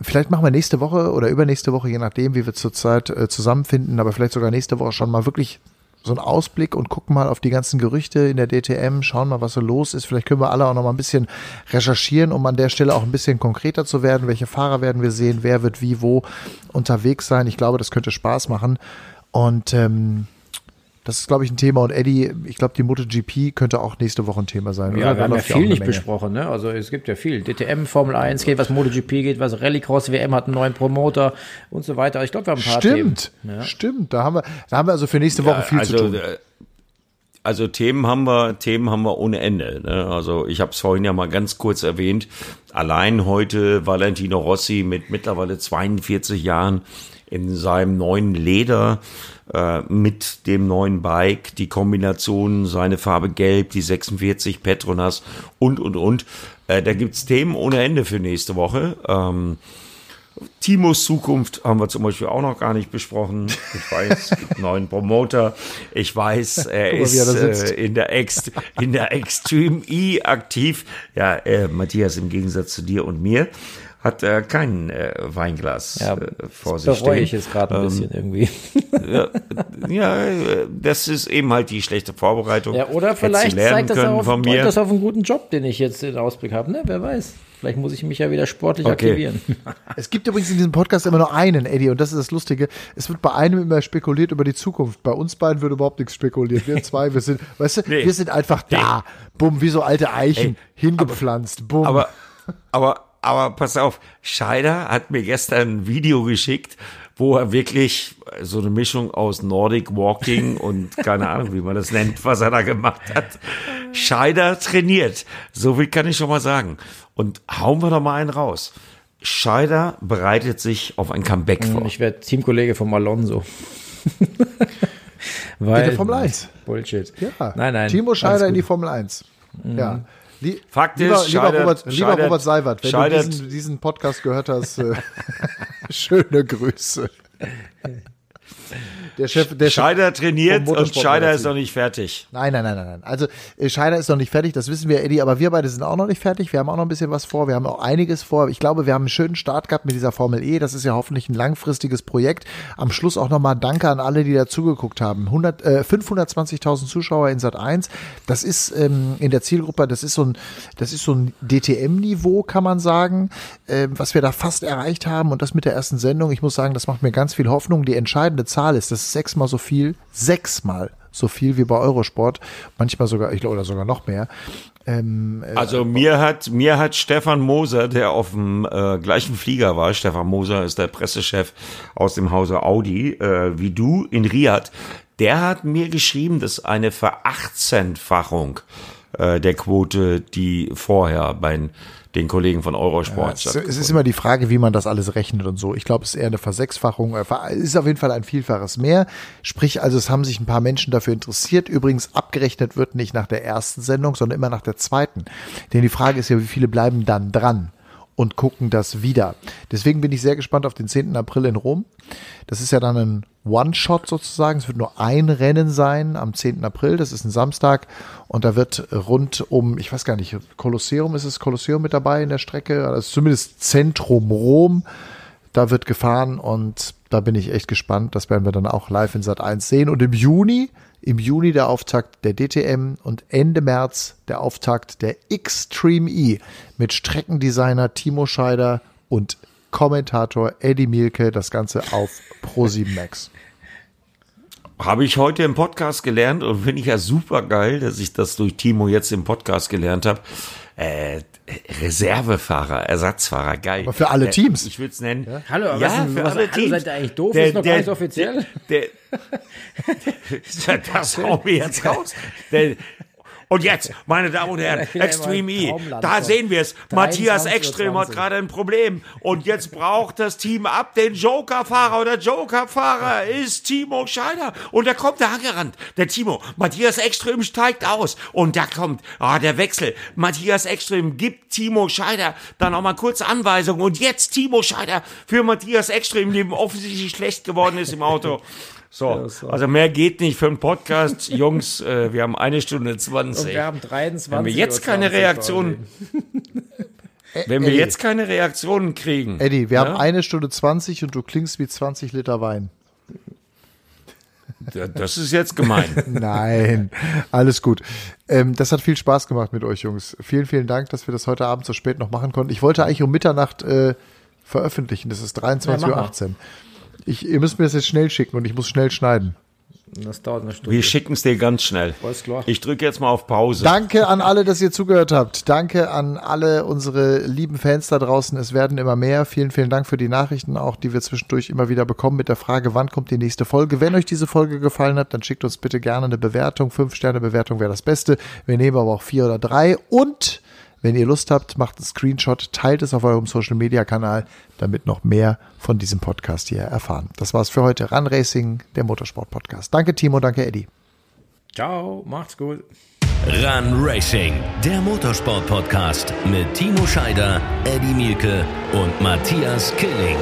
vielleicht machen wir nächste Woche oder übernächste Woche, je nachdem, wie wir zurzeit äh, zusammenfinden, aber vielleicht sogar nächste Woche schon mal wirklich so einen Ausblick und gucken mal auf die ganzen Gerüchte in der DTM, schauen mal, was so los ist. Vielleicht können wir alle auch noch mal ein bisschen recherchieren, um an der Stelle auch ein bisschen konkreter zu werden. Welche Fahrer werden wir sehen? Wer wird wie wo unterwegs sein? Ich glaube, das könnte Spaß machen. Und ähm, das ist, glaube ich, ein Thema. Und Eddie, ich glaube, die MotoGP könnte auch nächste Woche ein Thema sein. Ja, oder? wir haben ja viel nicht Menge. besprochen, ne? Also es gibt ja viel. DTM, Formel 1 geht, was MotoGP geht, was Rallycross WM hat einen neuen Promoter und so weiter. Ich glaube, wir haben ein paar Stimmt, Themen. Ja. stimmt. Da haben wir, da haben wir also für nächste Woche viel also, zu tun. äh, Also Themen haben wir, Themen haben wir ohne Ende. Ne? Also ich habe es vorhin ja mal ganz kurz erwähnt. Allein heute Valentino Rossi mit mittlerweile 42 Jahren in seinem neuen Leder äh, mit dem neuen Bike, die Kombination, seine Farbe Gelb, die 46 Petronas und und und. Äh, da gibt's Themen ohne Ende für nächste Woche. Ähm, Timos Zukunft haben wir zum Beispiel auch noch gar nicht besprochen. Ich weiß, es gibt einen neuen Promoter. Ich weiß, <laughs> er ist er äh, in, der Ex in der Extreme E aktiv. Ja, äh, Matthias, im Gegensatz zu dir und mir, hat er kein äh, Weinglas Ja, äh, vor das sich stehen. ich jetzt gerade ein Ähm, bisschen irgendwie. <laughs> Ja, äh, das ist eben halt die schlechte Vorbereitung. Ja, oder vielleicht lernen zeigt das, auf, von mir. das auf einen guten Job, den ich jetzt in Ausblick habe. Ne? Wer weiß. Vielleicht muss ich mich ja wieder sportlich Okay. aktivieren. <laughs> Es gibt übrigens in diesem Podcast immer nur einen, Eddie, und das ist das Lustige. Es wird bei einem immer spekuliert über die Zukunft. Bei uns beiden wird überhaupt nichts spekuliert. Wir zwei, wir sind, <laughs> weißt du, Nee. wir sind einfach da. Bumm, wie so alte Eichen, Ey, hingepflanzt. Bumm. Aber, aber, aber pass auf, Scheider hat mir gestern ein Video geschickt, wo er wirklich so eine Mischung aus Nordic Walking <laughs> und keine Ahnung, wie man das nennt, was er da gemacht hat. Scheider trainiert. So viel kann ich schon mal sagen. Und hauen wir doch mal einen raus. Scheider bereitet sich auf ein Comeback vor. Ich werde Teamkollege vom Alonso. <laughs> Weil, in die Formel 1. Bullshit. Ja. Nein, nein. Timo Scheider in die Formel 1. Mhm. Ja. Lie Fakt lieber, ist, lieber, Robert, lieber Robert Seibert, wenn scheitert. du diesen, diesen Podcast gehört hast, äh, <laughs> schöne Grüße. <laughs> Der Chef, der Scheider trainiert und Scheider ist noch nicht fertig. Nein, nein, nein, nein, nein. Also äh, Scheider ist noch nicht fertig, das wissen wir, Eddie, aber wir beide sind auch noch nicht fertig. Wir haben auch noch ein bisschen was vor. Wir haben auch einiges vor. Ich glaube, wir haben einen schönen Start gehabt mit dieser Formel E. Das ist ja hoffentlich ein langfristiges Projekt. Am Schluss auch nochmal Danke an alle, die dazugeguckt haben. 100, äh, 520.000 Zuschauer in Sat 1. Das ist ähm, in der Zielgruppe, das ist so ein, das ist so ein DTM-Niveau, kann man sagen, äh, was wir da fast erreicht haben und das mit der ersten Sendung. Ich muss sagen, das macht mir ganz viel Hoffnung. Die entscheidende Zahl ist, das sechsmal so viel, sechsmal so viel wie bei Eurosport, manchmal sogar, ich glaube, oder sogar noch mehr. Ähm, äh, also mir hat mir hat Stefan Moser, der auf dem äh, gleichen Flieger war, Stefan Moser ist der Pressechef aus dem Hause Audi, äh, wie du in Riyadh, der hat mir geschrieben, dass eine Verachtzehnfachung äh, der Quote, die vorher bei den Kollegen von Eurosport. Ja, es, ist immer die Frage, wie man das alles rechnet und so. Ich glaube, es ist eher eine Versechsfachung. Es äh, ist auf jeden Fall ein Vielfaches mehr. Sprich, also es haben sich ein paar Menschen dafür interessiert. Übrigens, abgerechnet wird nicht nach der ersten Sendung, sondern immer nach der zweiten. Denn die Frage ist ja, wie viele bleiben dann dran? Und gucken das wieder. Deswegen bin ich sehr gespannt auf den 10. April in Rom. Das ist ja dann ein One-Shot sozusagen. Es wird nur ein Rennen sein am 10. April. Das ist ein Samstag. Und da wird rund um, ich weiß gar nicht, Kolosseum ist es Kolosseum mit dabei in der Strecke. Also zumindest Zentrum Rom. Da wird gefahren und da bin ich echt gespannt. Das werden wir dann auch live in Sat 1 sehen. Und im Juni im Juni der Auftakt der DTM und Ende März der Auftakt der Xtreme E mit Streckendesigner Timo Scheider und Kommentator Eddie Mielke, das Ganze auf Pro7 Max. Habe ich heute im Podcast gelernt und finde ich ja super geil, dass ich das durch Timo jetzt im Podcast gelernt habe. Äh, Reservefahrer, Ersatzfahrer, geil. Aber für alle äh, Teams. Ich würde es nennen. Ja? Hallo, aber ja, was, für was, alle hallo, Teams. Seid ihr eigentlich doof? Der, ist noch der, gar nicht offiziell. Der, der, das hauen wir jetzt raus. Der, und jetzt, meine Damen und Herren, <laughs> Extreme E, da sehen wir es. Matthias Ekström hat gerade ein Problem. Und jetzt braucht das Team ab den Joker-Fahrer. Und der Joker-Fahrer ist Timo Scheider. Und da kommt der angerannt. Der Timo. Matthias Ekström steigt aus. Und da kommt, ah, der Wechsel. Matthias Ekström gibt Timo Scheider dann auch mal kurze Anweisungen. Und jetzt Timo Scheider für Matthias Ekström, dem offensichtlich schlecht geworden ist im Auto. <laughs> So, also mehr geht nicht für einen Podcast. <laughs> Jungs, äh, wir haben eine Stunde 20. Und wir haben 23. Wenn wir jetzt keine Reaktion, <laughs> wenn wir jetzt keine Reaktionen kriegen. Eddie, wir ja? haben eine Stunde 20 und du klingst wie 20 Liter Wein. Das ist jetzt gemein. <laughs> Nein, alles gut. Ähm, das hat viel Spaß gemacht mit euch, Jungs. Vielen, vielen Dank, dass wir das heute Abend so spät noch machen konnten. Ich wollte eigentlich um Mitternacht äh, veröffentlichen. Das ist 23.18 Uhr. Ich, ihr müsst mir das jetzt schnell schicken und ich muss schnell schneiden. Das dauert eine Stunde. Wir schicken es dir ganz schnell. Alles klar. Ich drücke jetzt mal auf Pause. Danke an alle, dass ihr zugehört habt. Danke an alle unsere lieben Fans da draußen. Es werden immer mehr. Vielen, vielen Dank für die Nachrichten, auch die wir zwischendurch immer wieder bekommen mit der Frage, wann kommt die nächste Folge. Wenn euch diese Folge gefallen hat, dann schickt uns bitte gerne eine Bewertung. Fünf Sterne Bewertung wäre das Beste. Wir nehmen aber auch vier oder drei. Und wenn ihr Lust habt, macht einen Screenshot, teilt es auf eurem Social Media Kanal, damit noch mehr von diesem Podcast hier erfahren. Das war's für heute. Run Racing, der Motorsport Podcast. Danke Timo, danke Eddie. Ciao, macht's gut. Run Racing, der Motorsport Podcast mit Timo Scheider, Eddie Mielke und Matthias Killing.